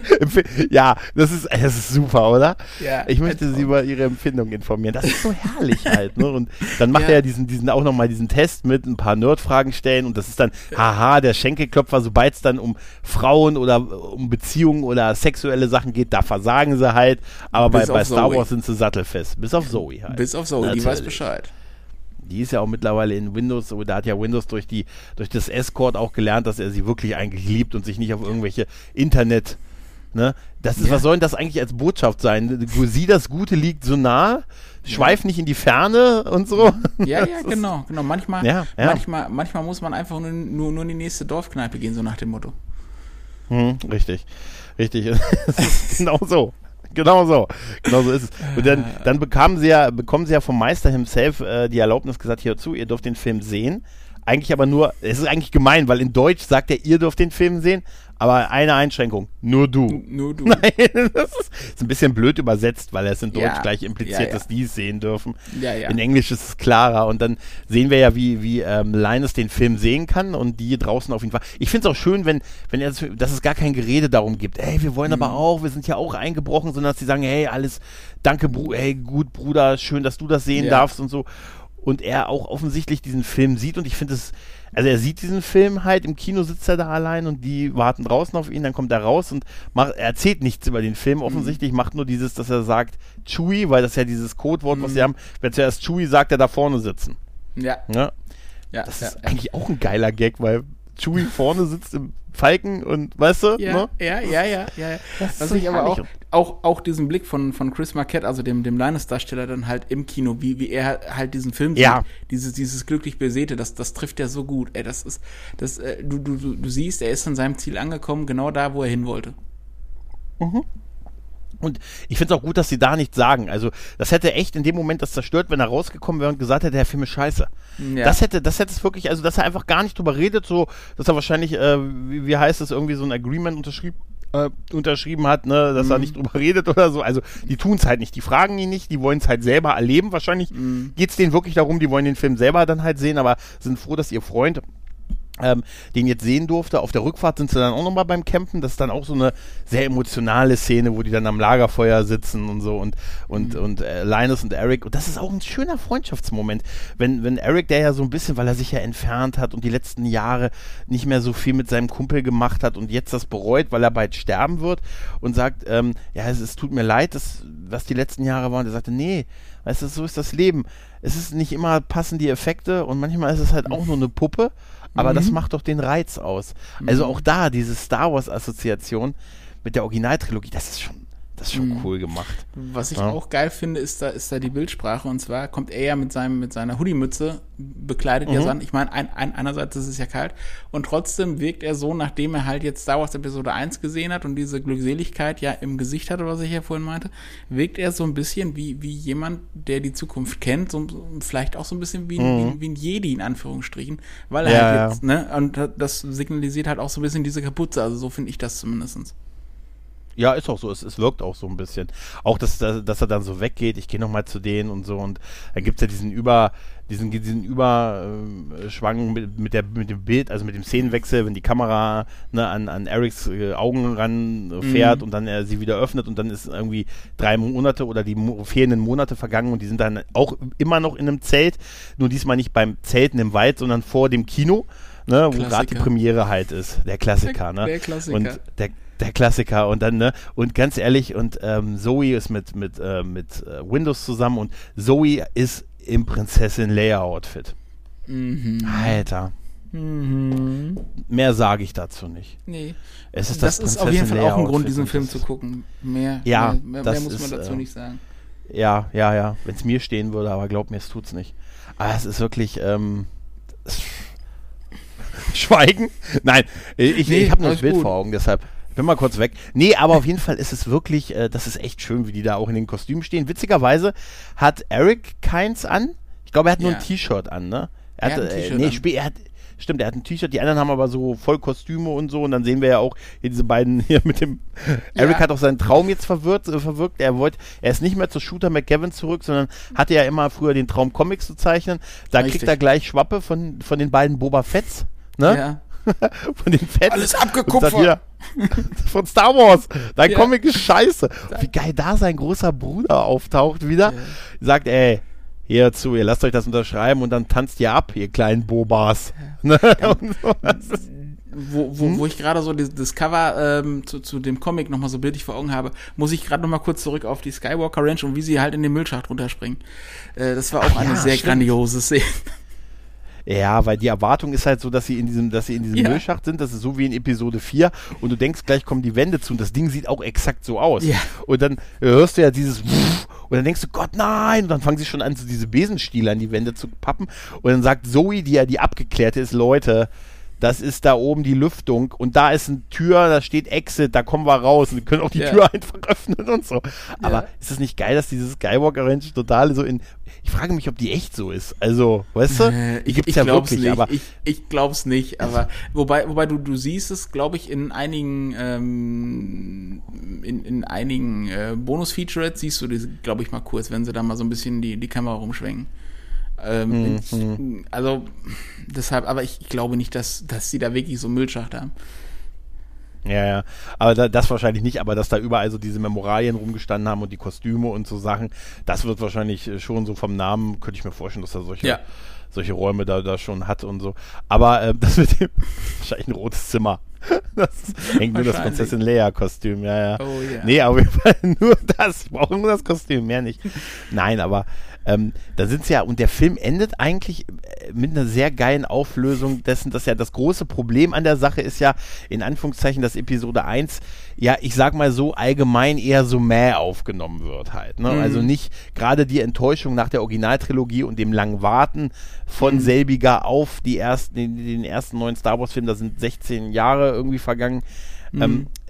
S2: *laughs*
S1: ja, das ist, das ist super, oder?
S2: Ja,
S1: ich möchte
S2: also-
S1: Sie über Ihre Empfindung informieren. Das ist so herrlich *laughs* halt, ne? Und dann macht
S2: Ja.
S1: er ja diesen, diesen auch nochmal diesen Test mit ein paar Nerdfragen stellen und das ist dann, haha, der Schenkelklopfer, sobald es dann um Frauen oder um Beziehungen oder sexuelle Sachen geht, da versagen sie halt. Aber bei,
S2: Bis
S1: bei Star
S2: Zoe.
S1: Wars sind sie sattelfest. Bis auf Zoe halt.
S2: Bis auf die
S1: Natürlich.
S2: weiß Bescheid.
S1: Die ist ja auch mittlerweile in Windows, da hat ja Windows durch die durch das Escort auch gelernt, dass er sie wirklich eigentlich liebt und sich nicht auf irgendwelche Internet, ne? Das ist,
S2: Ja.
S1: was soll denn das eigentlich als Botschaft sein? Sie das Gute liegt so nah, schweif nicht in die Ferne und so. *laughs*
S2: Ja, ja, genau, genau. Manchmal,
S1: Ja, ja.
S2: manchmal, manchmal muss man einfach nur, nur, nur in die nächste Dorfkneipe gehen, so nach dem Motto.
S1: Hm, richtig, richtig. *laughs* Genau so. *laughs* Genau so. Genau so ist es. Und dann, dann bekamen sie ja, bekommen sie ja vom Meister himself äh, die Erlaubnis gesagt, hier zu, ihr dürft den Film sehen. Eigentlich aber nur, es ist eigentlich gemein, weil in Deutsch sagt er, ihr dürft den Film sehen, aber eine Einschränkung, nur du.
S2: Nur du. *laughs*
S1: Nein, das ist, ist ein bisschen blöd übersetzt, weil er es in Deutsch
S2: Ja,
S1: gleich impliziert,
S2: ja,
S1: dass die es sehen dürfen. In Englisch ist es klarer und dann sehen wir ja, wie, wie ähm, Linus den Film sehen kann und die draußen auf jeden Fall. Ich finde es auch schön, wenn, wenn er, das- dass es gar kein Gerede darum gibt, ey, wir wollen
S2: Mhm.
S1: aber auch, wir sind ja auch eingebrochen, sondern dass sie sagen, hey, alles, danke, Bru hey, gut, Bruder, schön, dass du das sehen darfst und so. Und er auch offensichtlich diesen Film sieht und ich finde es, also er sieht diesen Film halt, im Kino sitzt er da allein und die warten draußen auf ihn, dann kommt er raus und macht, er erzählt nichts über den Film, offensichtlich macht nur dieses, dass er sagt, Chewie, weil das ja dieses Codewort, was sie haben, wer zuerst Chewie sagt, er da vorne sitzen.
S2: Ja,
S1: Ja,
S2: ja.
S1: das
S2: ja,
S1: ist eigentlich auch ein geiler Gag, weil Chewie vorne sitzt im Falken und, weißt du,
S2: Ja,
S1: ne?
S2: ja, ja, ja, ja. ja.
S1: Das
S2: Was ich aber auch, auch, auch diesen Blick von, von Chris Marquette, also dem, dem Linus-Darsteller dann halt im Kino, wie, wie er halt diesen Film
S1: Ja.
S2: sieht, dieses, dieses glücklich besäte, das, das trifft ja so gut. Ey, das ist, das, äh, du, du, du, du siehst, er ist an seinem Ziel angekommen, genau da, wo er hin wollte.
S1: Und ich finde es auch gut, dass sie da nichts sagen. Also, das hätte echt in dem Moment das zerstört, wenn er rausgekommen wäre und gesagt hätte, der Film ist scheiße.
S2: Ja.
S1: Das hätte, das hätte es wirklich, also, dass er einfach gar nicht drüber redet, so, dass er wahrscheinlich, äh, wie, wie heißt es, irgendwie so ein Agreement unterschrieben, äh, unterschrieben hat, ne, dass er nicht drüber redet oder so. Also, die tun es halt nicht. Die fragen ihn nicht, die wollen es halt selber erleben. Wahrscheinlich geht es denen wirklich darum, die wollen den Film selber dann halt sehen, aber sind froh, dass ihr Freund ähm, den jetzt sehen durfte. Auf der Rückfahrt sind sie dann auch nochmal beim Campen. Das ist dann auch so eine sehr emotionale Szene, wo die dann am Lagerfeuer sitzen und so und, und, und äh, Linus und Eric. Und das ist auch ein schöner Freundschaftsmoment. Wenn, wenn Eric, der ja so ein bisschen, weil er sich ja entfernt hat und die letzten Jahre nicht mehr so viel mit seinem Kumpel gemacht hat und jetzt das bereut, weil er bald sterben wird und sagt, ähm, ja, es, es tut mir leid, dass, was die letzten Jahre waren. Und er sagte, nee, weißt du, so ist das Leben. Es ist nicht immer passen die Effekte und manchmal ist es halt auch nur eine Puppe. Aber das macht doch den Reiz aus. Also auch da, diese Star Wars-Assoziation mit der Originaltrilogie, das ist schon, das ist schon cool gemacht.
S2: Was ich
S1: Ja.
S2: auch geil finde, ist da, ist da die Bildsprache. Und zwar kommt er ja mit, seinem, mit seiner Hoodie-Mütze bekleidet
S1: Mhm.
S2: ja an. Ich meine, ein, ein, einerseits ist es ja kalt. Und trotzdem wirkt er so, nachdem er halt jetzt Star Wars Episode 1 gesehen hat und diese Glückseligkeit ja im Gesicht hatte, was ich ja vorhin meinte, wirkt er so ein bisschen wie, wie jemand, der die Zukunft kennt. So, vielleicht auch so ein bisschen wie, ein wie, wie ein Jedi in Anführungsstrichen. Weil er
S1: Mhm. Ja,
S2: halt
S1: ja.
S2: jetzt, ne, und das signalisiert halt auch so ein bisschen diese Kapuze. Also so finde ich das zumindestens.
S1: Ja, ist auch so. Es, es wirkt auch so ein bisschen. Auch, dass, dass dass er dann so weggeht, ich gehe nochmal zu denen und so. Und dann gibt's ja diesen Über, diesen, diesen Überschwang mit, mit, der, mit dem Bild, also mit dem Szenenwechsel, wenn die Kamera ne, an, an Erics äh, Augen ranfährt und dann er sie wieder öffnet und dann ist irgendwie drei Monate oder die mo fehlenden Monate vergangen und die sind dann auch immer noch in einem Zelt. Nur diesmal nicht beim Zelten im Wald, sondern vor dem Kino. Ne, wo gerade die. Premiere halt ist, der Klassiker,
S2: Der-
S1: ne?
S2: der Klassiker.
S1: Und der, der Klassiker und dann, ne, und ganz ehrlich, und ähm, Zoe ist mit, mit, äh, mit äh, Windows zusammen und Zoe ist im Prinzessin Leia-Outfit.
S2: Mhm.
S1: Alter. Mehr sage ich dazu nicht.
S2: Nee.
S1: Es ist
S2: das,
S1: das,
S2: ist auf jeden Fall auch ein Grund, diesen Film zu gucken. Mehr,
S1: Ja,
S2: mehr, mehr,
S1: das
S2: mehr muss man
S1: ist,
S2: dazu
S1: äh,
S2: nicht sagen.
S1: Ja, ja, ja. Wenn es mir stehen würde, aber glaub mir, es tut's nicht. Aber es ist wirklich, ähm, es- *laughs* Schweigen? Nein, ich,
S2: Nee,
S1: ich habe nur das Bild
S2: gut.
S1: vor Augen, deshalb bin mal kurz weg. Nee, aber auf jeden Fall ist es wirklich, äh, das ist echt schön, wie die da auch in den Kostümen stehen. Witzigerweise hat Eric keins an. Ich glaube, er hat nur
S2: Ja.
S1: ein T-Shirt an, ne?
S2: Er hat ein
S1: äh, nee,
S2: an.
S1: er hat, stimmt, er hat ein T-Shirt. Die anderen haben aber so voll Kostüme und so. Und dann sehen wir ja auch hier diese beiden hier mit dem. *laughs* Eric hat auch seinen Traum jetzt verwirrt, äh, verwirkt. Er wollte, er ist nicht mehr zu Shooter McGavin zurück, sondern hatte ja immer früher den Traum, Comics zu zeichnen. Da
S2: Richtig.
S1: kriegt er gleich Schwappe von, von den beiden Boba Fetts. Ne?
S2: Ja. *laughs*
S1: Von den Fans.
S2: Alles abgekupfert. *laughs*
S1: von Star Wars. Dein
S2: Ja.
S1: Comic ist scheiße. Wie geil da sein großer Bruder auftaucht wieder. Sagt, ey, hier zu, ihr lasst euch das unterschreiben und dann tanzt ihr ab, ihr kleinen Bobas. *laughs* Ne? So. Das ist-
S2: wo, wo, wo ich gerade so das, das Cover ähm, zu, zu dem Comic nochmal so bildlich vor Augen habe, muss ich gerade nochmal kurz zurück auf die Skywalker Ranch und wie sie halt in den Müllschacht runterspringen. Äh, das war auch eine
S1: ja,
S2: sehr
S1: stimmt.
S2: grandiose Szene.
S1: Ja, weil die Erwartung ist halt so, dass sie in diesem, dass sie in diesem
S2: Ja.
S1: Müllschacht sind. Das ist so wie in Episode 4 und du denkst, gleich kommen die Wände zu und das Ding sieht auch exakt so aus.
S2: Ja.
S1: Und dann hörst du ja dieses *laughs* und dann denkst du, Gott, nein! Und dann fangen sie schon an, so diese Besenstiele an die Wände zu pappen. Und dann sagt Zoe, die ja die Abgeklärte ist, Leute, das ist da oben die Lüftung und da ist eine Tür, da steht Exit, da kommen wir raus und wir können auch die
S2: Ja.
S1: Tür einfach öffnen und so. Aber
S2: Ja.
S1: ist es nicht geil, dass dieses Skywalker Ranch total so in. Ich frage mich, ob die echt so ist. Also, weißt du?
S2: Äh,
S1: die
S2: ich
S1: gibt's
S2: ich
S1: ja wirklich,
S2: nicht.
S1: aber
S2: ich, ich glaub's nicht, aber *laughs* wobei, wobei du, du siehst es, glaube ich, in einigen ähm, in, in einigen äh, Bonus-Featurettes siehst du das, glaube ich, mal kurz, wenn sie da mal so ein bisschen die, die Kamera rumschwenken. Ähm, ich, also deshalb, aber ich, ich glaube nicht, dass, dass sie da wirklich so Müllschacht haben.
S1: Ja, ja. Aber da, das wahrscheinlich nicht, aber dass da überall so diese Memoralien rumgestanden haben und die Kostüme und so Sachen, das wird wahrscheinlich äh, schon so vom Namen, könnte ich mir vorstellen, dass er solche,
S2: Ja.
S1: solche Räume da, da schon hat und so. Aber äh, *laughs* das wird dem wahrscheinlich ein rotes Zimmer. *laughs* Das hängt nur das. Prinzessin Leia-Kostüm, ja, ja.
S2: Oh ja.
S1: Nee, auf jeden Fall *laughs* nur das. Ich brauche nur das Kostüm, mehr nicht. Nein, aber ähm, da sind sie ja, und der Film endet eigentlich äh, mit einer sehr geilen Auflösung dessen, dass ja das große Problem an der Sache ist ja, in Anführungszeichen, dass Episode 1, ja, ich sag mal so allgemein eher so mäh aufgenommen wird halt. Ne? Also nicht gerade die Enttäuschung nach der Originaltrilogie und dem langen Warten von selbiger auf die ersten, den, den ersten neuen Star Wars-Film, da sind 16 Jahre irgendwie vergangen. Ähm, äh,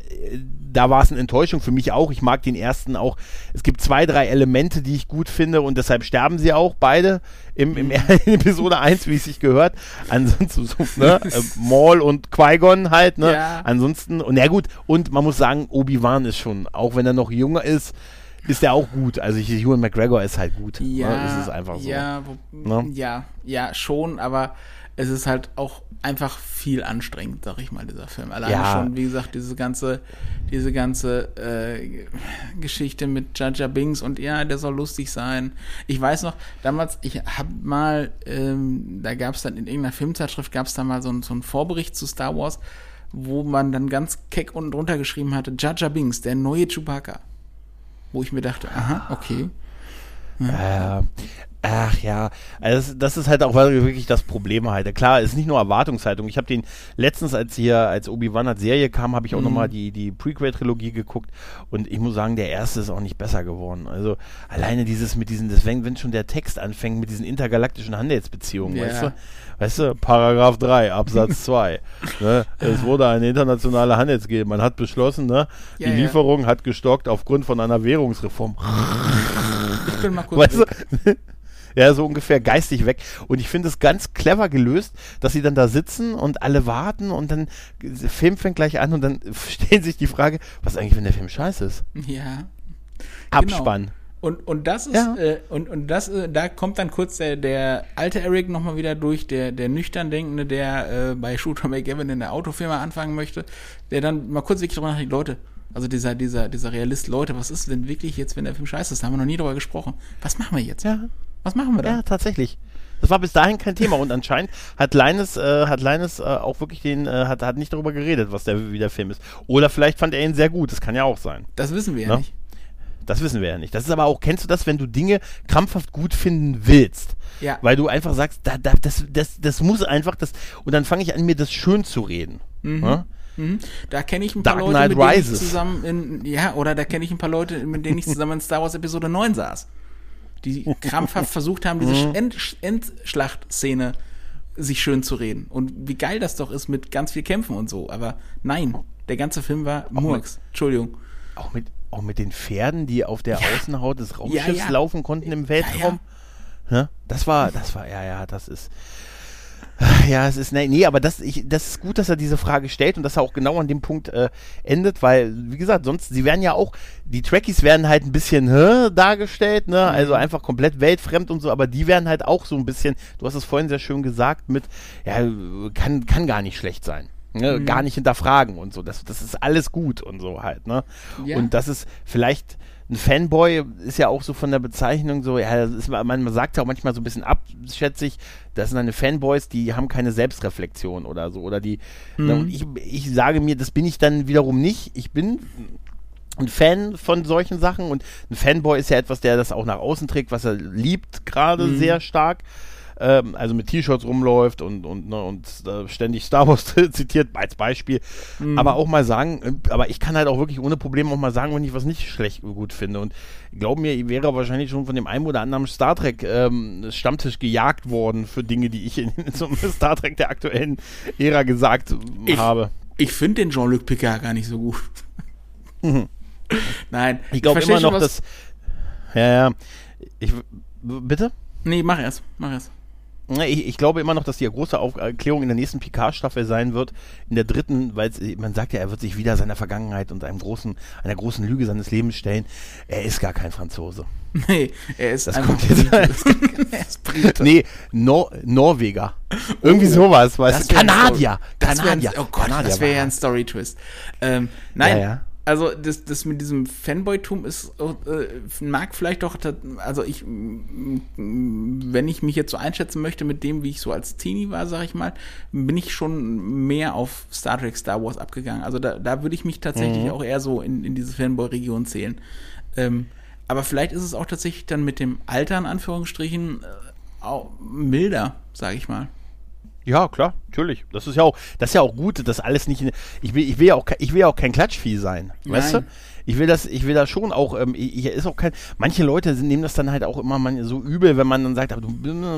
S1: da war es eine Enttäuschung für mich auch. Ich mag den ersten auch. Es gibt zwei, drei Elemente, die ich gut finde und deshalb sterben sie auch beide im, im *laughs* in Episode 1, wie es sich gehört. Ansonsten so, ne, *laughs* äh, Maul und Qui-Gon halt, ne?
S2: Ja.
S1: Ansonsten, und ja gut, und man muss sagen, Obi-Wan ist schon, auch wenn er noch jünger ist, ist er auch gut. Also ich, Ewan McGregor ist halt gut.
S2: Ja,
S1: ne? Ist einfach so.
S2: Ja, wo,
S1: Ne?
S2: ja, ja, schon, aber es ist halt auch einfach viel anstrengend, sag ich mal, dieser Film. Alleine
S1: Ja.
S2: schon, wie gesagt, diese ganze, diese ganze äh, Geschichte mit Jaja Bings und ja, der soll lustig sein. Ich weiß noch, damals, ich hab mal, ähm, da gab es dann in irgendeiner Filmzeitschrift, gab es da mal so, einen- so einen Vorbericht zu Star Wars, wo man dann ganz keck unten drunter geschrieben hatte, Jaja Bings, der neue Chewbacca. Wo ich mir dachte, aha, okay.
S1: Äh, ach ja, also das, ist halt auch wirklich das Problem halt. Klar, es ist nicht nur Erwartungshaltung. Ich habe den letztens, als hier als Obi-Wan als Serie kam, habe ich auch
S2: Mhm.
S1: nochmal die, die Prequel-Trilogie geguckt und ich muss sagen, der erste ist auch nicht besser geworden. Also alleine dieses mit diesen, das, wenn, wenn schon der Text anfängt mit diesen intergalaktischen Handelsbeziehungen,
S2: Ja.
S1: weißt du? Weißt du, Paragraph 3, Absatz *laughs* 2. ne? Es wurde eine internationale Handelsgilde. Man hat beschlossen, ne?
S2: Ja,
S1: die
S2: ja.
S1: Lieferung hat gestockt aufgrund von einer Währungsreform.
S2: Ich bin mal kurz.
S1: Weißt du? *laughs* Ja, so ungefähr geistig weg. Und ich finde es ganz clever gelöst, dass sie dann da sitzen und alle warten und dann der Film fängt gleich an und dann *laughs* stellen sich die Frage, was eigentlich, wenn der Film scheiße ist?
S2: Ja.
S1: Abspann.
S2: Und, und das ist,
S1: Ja.
S2: äh, und, und das, äh, da kommt dann kurz der, der alte Eric nochmal wieder durch, der, der nüchtern Denkende, der äh, bei Shooter McGavin in der Autofirma anfangen möchte, der dann mal kurz wirklich drüber nachdenkt, Leute, also dieser, dieser, dieser Realist, Leute, was ist denn wirklich jetzt, wenn der Film scheiße ist? Da haben wir noch nie drüber gesprochen. Was machen wir jetzt?
S1: Ja,
S2: Was machen wir da?
S1: ja, tatsächlich. Das war bis dahin kein Thema und anscheinend hat Leines, äh, hat Leines äh, auch wirklich den, äh, hat, hat nicht darüber geredet, was der, wie der Film ist. Oder vielleicht fand er ihn sehr gut, das kann ja auch sein.
S2: Das wissen wir ja
S1: Ne?
S2: nicht.
S1: Das wissen wir ja nicht. Das ist aber auch, kennst du das, wenn du Dinge krampfhaft gut finden willst?
S2: Ja.
S1: Weil du einfach sagst, da, da, das, das, das muss einfach, das, und dann fange ich an, mir das schön zu reden. Ja?
S2: Mhm. Da kenne ich ein paar
S1: Dark
S2: Leute,
S1: Knight
S2: mit denen ich
S1: Rises.
S2: zusammen in, ja, oder da kenne ich ein paar Leute, mit denen ich zusammen in Star Wars Episode 9 saß. Die krampfhaft *laughs* versucht haben, diese
S1: Mhm.
S2: End, Endschlachtszene sich schön zu reden. Und wie geil das doch ist mit ganz viel Kämpfen und so. Aber nein, der ganze Film war Murks. Entschuldigung.
S1: Auch mit, auch mit den Pferden, die auf der Außenhaut des Raumschiffs
S2: ja.
S1: laufen konnten im Weltraum. Ja, Das war, das war, ja, ja, das ist. *laughs* Ja, es ist, nee, nee aber das, ich, das ist gut, dass er diese Frage stellt und dass er auch genau an dem Punkt äh, endet, weil, wie gesagt, sonst, sie werden ja auch, die Trekkies werden halt ein bisschen hä, dargestellt, ne, also einfach komplett weltfremd und so, aber die werden halt auch so ein bisschen, du hast es vorhin sehr schön gesagt, mit, ja, kann, kann gar nicht schlecht sein. Ne,
S2: Mhm.
S1: Gar nicht hinterfragen und so. Das, das ist alles gut und so halt, ne?
S2: Ja.
S1: Und das ist vielleicht ein Fanboy ist ja auch so von der Bezeichnung so, ja, ist, man, sagt ja auch manchmal so ein bisschen abschätzig, das sind eine Fanboys, die haben keine Selbstreflexion oder so, oder die, ne, und ich, ich sage mir, das bin ich dann wiederum nicht. Ich bin ein Fan von solchen Sachen und ein Fanboy ist ja etwas, der das auch nach außen trägt, was er liebt, gerade
S2: Mhm.
S1: sehr stark. Ähm, also mit T-Shirts rumläuft und, und, ne, und äh, ständig Star Wars *laughs* zitiert, als Beispiel.
S2: Mhm.
S1: Aber auch mal sagen, äh, aber ich kann halt auch wirklich ohne Probleme auch mal sagen, wenn ich was nicht schlecht gut finde. Und glaub mir, ich wäre wahrscheinlich schon von dem einen oder anderen Star Trek ähm, Stammtisch gejagt worden für Dinge, die ich in, in *laughs* so einem Star Trek der aktuellen Ära gesagt
S2: Ich-
S1: habe.
S2: Ich finde den Jean-Luc Picard gar nicht so gut. *laughs* Nein,
S1: Ich glaube immer noch, dass. Ja, ja. Ich, bitte?
S2: Nee, mach erst, mach erst.
S1: Ne, Ich, ich glaube immer noch, dass die große Aufklärung in der nächsten Picard-Staffel sein wird. In der dritten, weil man sagt ja, er wird sich wieder seiner Vergangenheit und einem großen, einer großen Lüge seines Lebens stellen. Er ist gar kein Franzose. *laughs*
S2: Nee, er ist
S1: Das
S2: einfach
S1: kommt
S2: er. *laughs* *laughs*
S1: Nee, Nor Norweger. Irgendwie sowas, weißt du? Kanadier.
S2: Ein,
S1: Kanadier.
S2: oh Gott,
S1: Kanadier
S2: das wäre ja ein. Story-Twist. Ähm, nein,
S1: Ja, ja.
S2: Also das, das mit diesem Fanboy-Tum ist, äh, mag vielleicht doch, also ich, wenn ich mich jetzt so einschätzen möchte mit dem, wie ich so als Teenie war, sag ich mal, bin ich schon mehr auf Star Trek, Star Wars abgegangen. Also da, da würde ich mich tatsächlich
S1: Mhm.
S2: auch eher so in, in diese Fanboy-Region zählen. Ähm, aber vielleicht ist es auch tatsächlich dann mit dem Alter, in Anführungsstrichen, äh, milder, sag ich mal.
S1: Ja, klar, natürlich. Das ist ja auch, das ist ja auch gut, dass alles nicht in, ich will, ich will ja auch, ich will ja auch kein Klatschvieh sein, weißt du? Ich will das, ich will das schon auch, ähm, ich, ist auch kein, manche Leute sind, nehmen das dann halt auch immer man, so übel, wenn man dann sagt, aber du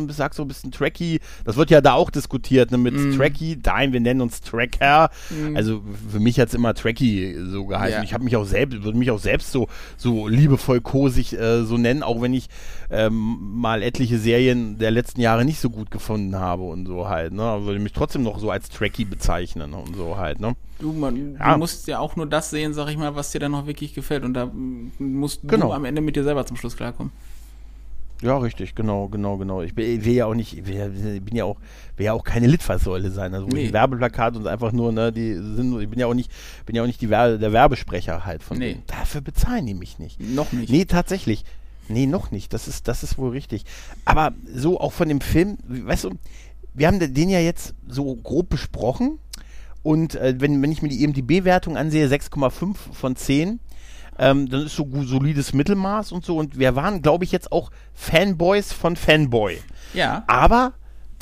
S1: bist- sagst so ein bisschen Tracky, das wird ja da auch diskutiert, ne, mit
S2: Mhm.
S1: Tracky, nein, wir nennen uns Tracker, also für mich hat's immer Tracky so geheißen.
S2: Ja.
S1: Ich habe mich auch selbst, würde mich auch selbst so, so liebevoll kosig äh, so nennen, auch wenn ich ähm, mal etliche Serien der letzten Jahre nicht so gut gefunden habe und so halt, ne, würde mich trotzdem noch so als Tracky bezeichnen und so halt, ne.
S2: Du, man,
S1: Ja.
S2: du musst ja auch nur das sehen, sag ich mal, was dir dann noch wirklich gefällt. Und da musst
S1: Genau.
S2: du am Ende mit dir selber zum Schluss klarkommen.
S1: Ja, richtig, genau, genau, genau. Ich will ja auch nicht, bin ja auch, will ja auch keine Litfaßsäule sein. Also
S2: Nee.
S1: Werbeplakat und einfach nur, ne, die sind, nur- ich bin ja auch nicht, bin ja auch nicht die Werbe, der Werbesprecher halt von
S2: Nee.
S1: denen. Dafür bezahlen die mich nicht.
S2: Noch nicht.
S1: Nee, tatsächlich. Nee, noch nicht. Das ist, das ist wohl richtig. Aber so auch von dem Film, weißt du, wir haben den ja jetzt so grob besprochen. Und äh, wenn, wenn ich mir die EMDB-Wertung ansehe, 6,5 von 10, ähm, dann ist so solides Mittelmaß und so. Und wir waren, glaube ich, jetzt auch Fanboys von Fanboy.
S2: Ja.
S1: Aber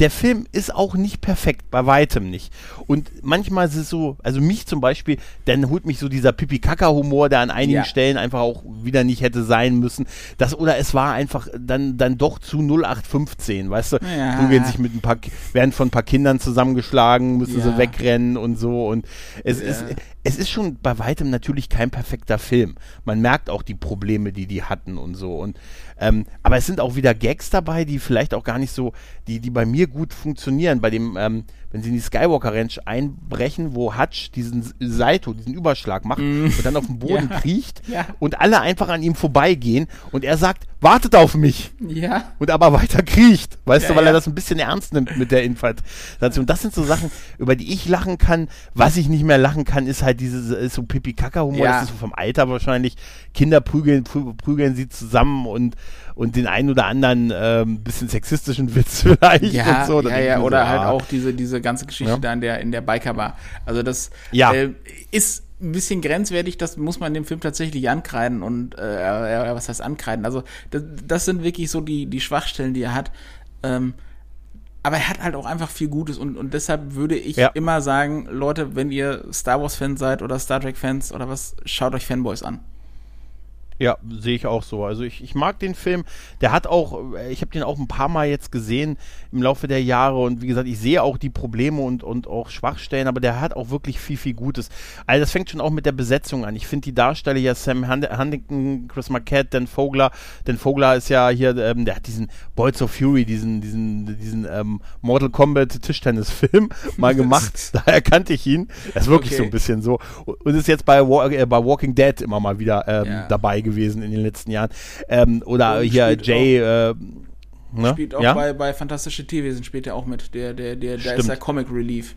S1: der Film ist auch nicht perfekt, bei weitem nicht. Und manchmal ist es so, also mich zum Beispiel, dann holt mich so dieser Pipi-Kaka-Humor, der an einigen
S2: Ja.
S1: Stellen einfach auch wieder nicht hätte sein müssen. Das, oder es war einfach dann, dann doch zu 0815, weißt du?
S2: Ja.
S1: Gehen sich mit ein paar, werden von ein paar Kindern zusammengeschlagen, müssen
S2: Ja.
S1: sie wegrennen und so. Und es
S2: Ja.
S1: ist, es ist schon bei weitem natürlich kein perfekter Film. Man merkt auch die Probleme, die die hatten und so. Und, ähm, aber es sind auch wieder Gags dabei, die vielleicht auch gar nicht so, die, die bei mir gut funktionieren. Bei dem, ähm, wenn sie in die Skywalker Ranch einbrechen, wo Hutch diesen Saito, diesen Überschlag macht und dann auf den Boden *laughs*
S2: Ja.
S1: kriecht
S2: Ja.
S1: und alle einfach an ihm vorbeigehen und er sagt, wartet auf mich
S2: Ja.
S1: und aber weiter kriecht, weißt
S2: Ja,
S1: du, weil er das ein bisschen ernst nimmt mit der Infiltration. Das sind so Sachen, über die ich lachen kann. Was ich nicht mehr lachen kann, ist halt dieses ist so Pipi-Kaka-Humor.
S2: Ja.
S1: Das ist so vom Alter wahrscheinlich. Kinder prügeln, prü prügeln sie zusammen und, und den einen oder anderen ähm, bisschen sexistischen Witz *laughs* vielleicht
S2: Ja,
S1: und so.
S2: Ja, ja, oder
S1: so,
S2: halt
S1: ah.
S2: auch diese, diese ganze Geschichte
S1: Ja.
S2: da in der, in der Bikerbar. Also das
S1: Ja.
S2: äh, ist ein bisschen grenzwertig, das muss man dem Film tatsächlich ankreiden und äh, äh, was heißt ankreiden? Also das, das sind wirklich so die, die Schwachstellen, die er hat. Ähm, aber er hat halt auch einfach viel Gutes und, und deshalb würde ich
S1: Ja.
S2: immer sagen, Leute, wenn ihr Star Wars-Fans seid oder Star Trek-Fans oder was, schaut euch Fanboys an.
S1: Ja, sehe ich auch so. Also ich, ich mag den Film. Der hat auch, ich habe den auch ein paar Mal jetzt gesehen im Laufe der Jahre und wie gesagt, ich sehe auch die Probleme und, und auch Schwachstellen, aber der hat auch wirklich viel, viel Gutes. Also das fängt schon auch mit der Besetzung an. Ich finde die Darsteller ja Sam Huntington, Chris Marquette, Dan Vogler. Dan Vogler ist ja hier, ähm, der hat diesen Boys of Fury, diesen, diesen, diesen ähm, Mortal Kombat Tischtennis-Film *laughs* mal gemacht. *laughs* Daher kannte ich ihn. Das ist wirklich okay. so ein bisschen so. Und ist jetzt bei, äh, bei Walking Dead immer mal wieder ähm, ja. dabei gewesen gewesen in den letzten Jahren. Ähm, oder Und hier Jay. Äh,
S2: ne? Spielt auch ja? bei, bei Fantastische Tierwesen, spielt er auch mit. Der, der, der, da ist der Comic Relief.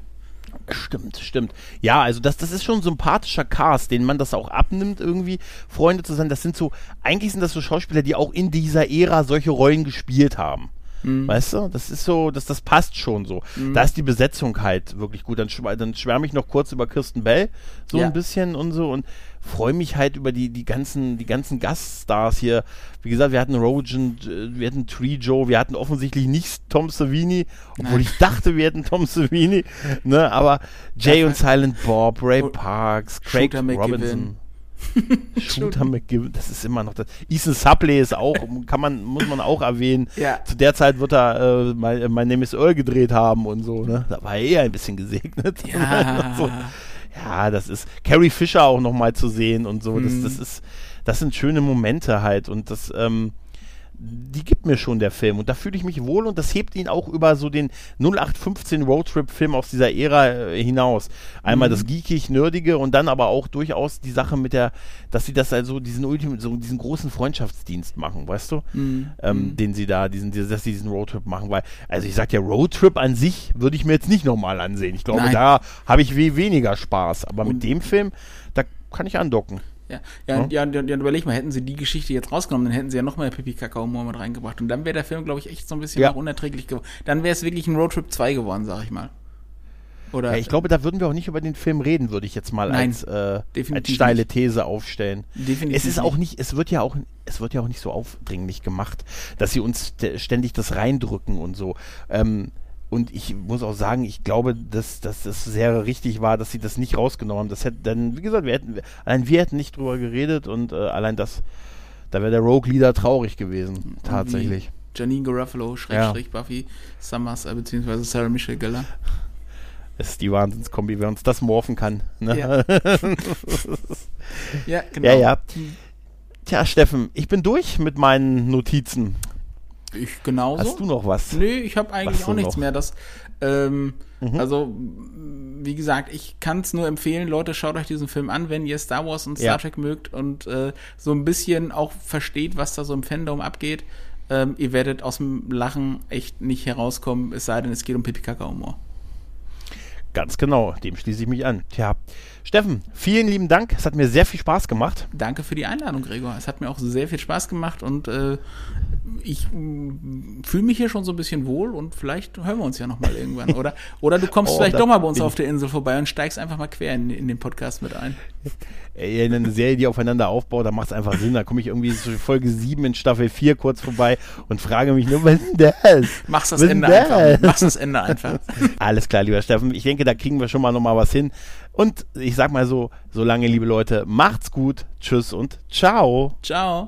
S1: Stimmt, stimmt. Ja, also das, das ist schon ein sympathischer Cast, den man das auch abnimmt, irgendwie Freunde zu sein. Das sind so, eigentlich sind das so Schauspieler, die auch in dieser Ära solche Rollen gespielt haben. Mhm. Weißt du? Das ist so, das, das passt schon so. Mhm. Da ist die Besetzung halt wirklich gut. Dann, dann schwärme ich noch kurz über Kirsten Bell, so ja. ein bisschen und so und freue mich halt über die, die ganzen, die ganzen Gaststars hier. Wie gesagt, wir hatten Rogan, äh, wir hatten Tree Joe, wir hatten offensichtlich nicht Tom Savini, obwohl Nein. ich dachte, wir hätten Tom Savini, ne, aber Jay und Silent Bob, Ray Parks, Craig Robinson. *laughs* Shooter McGill, das ist immer noch das. Ethan Supley ist auch, kann man, muss man auch erwähnen. Ja. Zu der Zeit wird er äh, mein, mein Name is Earl gedreht haben und so, ne? Da war er eher ein bisschen gesegnet. Ja. *laughs* so. Ja, das ist Carrie Fisher auch nochmal zu sehen und so. Das, mhm. das ist, das sind schöne Momente halt und das, ähm, die gibt mir schon der Film und da fühle ich mich wohl und das hebt ihn auch über so den 0815 Roadtrip-Film aus dieser Ära äh, hinaus. Einmal mhm. das geekig-nerdige und dann aber auch durchaus die Sache mit der, dass sie das also diesen Ultim so diesen großen Freundschaftsdienst machen, weißt du? Mhm. Ähm, mhm. den sie da, diesen, dass sie diesen Roadtrip machen, weil, also ich sag ja, Roadtrip an sich würde ich mir jetzt nicht nochmal ansehen. Ich glaube, Nein. da habe ich weniger Spaß, aber und mit dem Film, da kann ich andocken.
S2: Ja, ja, ja, ja, ja, überleg mal, hätten sie die Geschichte jetzt rausgenommen, dann hätten sie ja nochmal Pipi Kakao mit reingebracht. Und dann wäre der Film, glaube ich, echt so ein bisschen ja. unerträglich geworden. Dann wäre es wirklich ein Roadtrip 2 geworden, sag ich mal.
S1: Oder, ja, ich glaube, da würden wir auch nicht über den Film reden, würde ich jetzt mal nein, als, äh, als steile nicht. These aufstellen. Definitiv es ist auch nicht, es wird ja auch, es wird ja auch nicht so aufdringlich gemacht, dass sie uns ständig das reindrücken und so. Ähm, und ich muss auch sagen, ich glaube, dass, dass das sehr richtig war, dass sie das nicht rausgenommen haben. Das hätte dann, wie gesagt, wir hätten, allein wir hätten nicht drüber geredet und äh, allein das, da wäre der Rogue-Leader traurig gewesen, tatsächlich.
S2: Janine Garofalo, Schrägstrich ja. Buffy Summers, äh, beziehungsweise Sarah Michelle Geller.
S1: Das ist die Wahnsinnskombi, wer uns das morphen kann. Ne?
S2: Ja. *laughs*
S1: ja, genau. Ja, ja. Tja, Steffen, ich bin durch mit meinen Notizen.
S2: Ich genauso.
S1: Hast du noch was?
S2: Nee, ich habe eigentlich auch nichts noch? mehr. Das, ähm, mhm. Also, wie gesagt, ich kann es nur empfehlen, Leute, schaut euch diesen Film an, wenn ihr Star Wars und Star ja. Trek mögt und äh, so ein bisschen auch versteht, was da so im Fandom abgeht. Ähm, ihr werdet aus dem Lachen echt nicht herauskommen, es sei denn, es geht um Pipi-Kaka-Humor.
S1: Ganz genau, dem schließe ich mich an. Tja, Steffen, vielen lieben Dank. Es hat mir sehr viel Spaß gemacht.
S2: Danke für die Einladung, Gregor. Es hat mir auch sehr viel Spaß gemacht und äh, ich mm, fühle mich hier schon so ein bisschen wohl und vielleicht hören wir uns ja nochmal irgendwann. Oder, *laughs* oder du kommst oh, vielleicht doch mal bei uns auf der Insel vorbei und steigst einfach mal quer in, in den Podcast mit ein.
S1: Ey, eine Serie, die aufeinander aufbaut, da macht es einfach Sinn. Da komme ich irgendwie zu Folge 7 in Staffel 4 kurz vorbei und frage mich nur, was ist das?
S2: Machst das was Ende das? einfach. Machst das Ende einfach. *laughs*
S1: Alles klar, lieber Steffen. Ich denke, da kriegen wir schon mal nochmal was hin. Und ich sag mal so, solange, liebe Leute, macht's gut, tschüss und ciao.
S2: Ciao.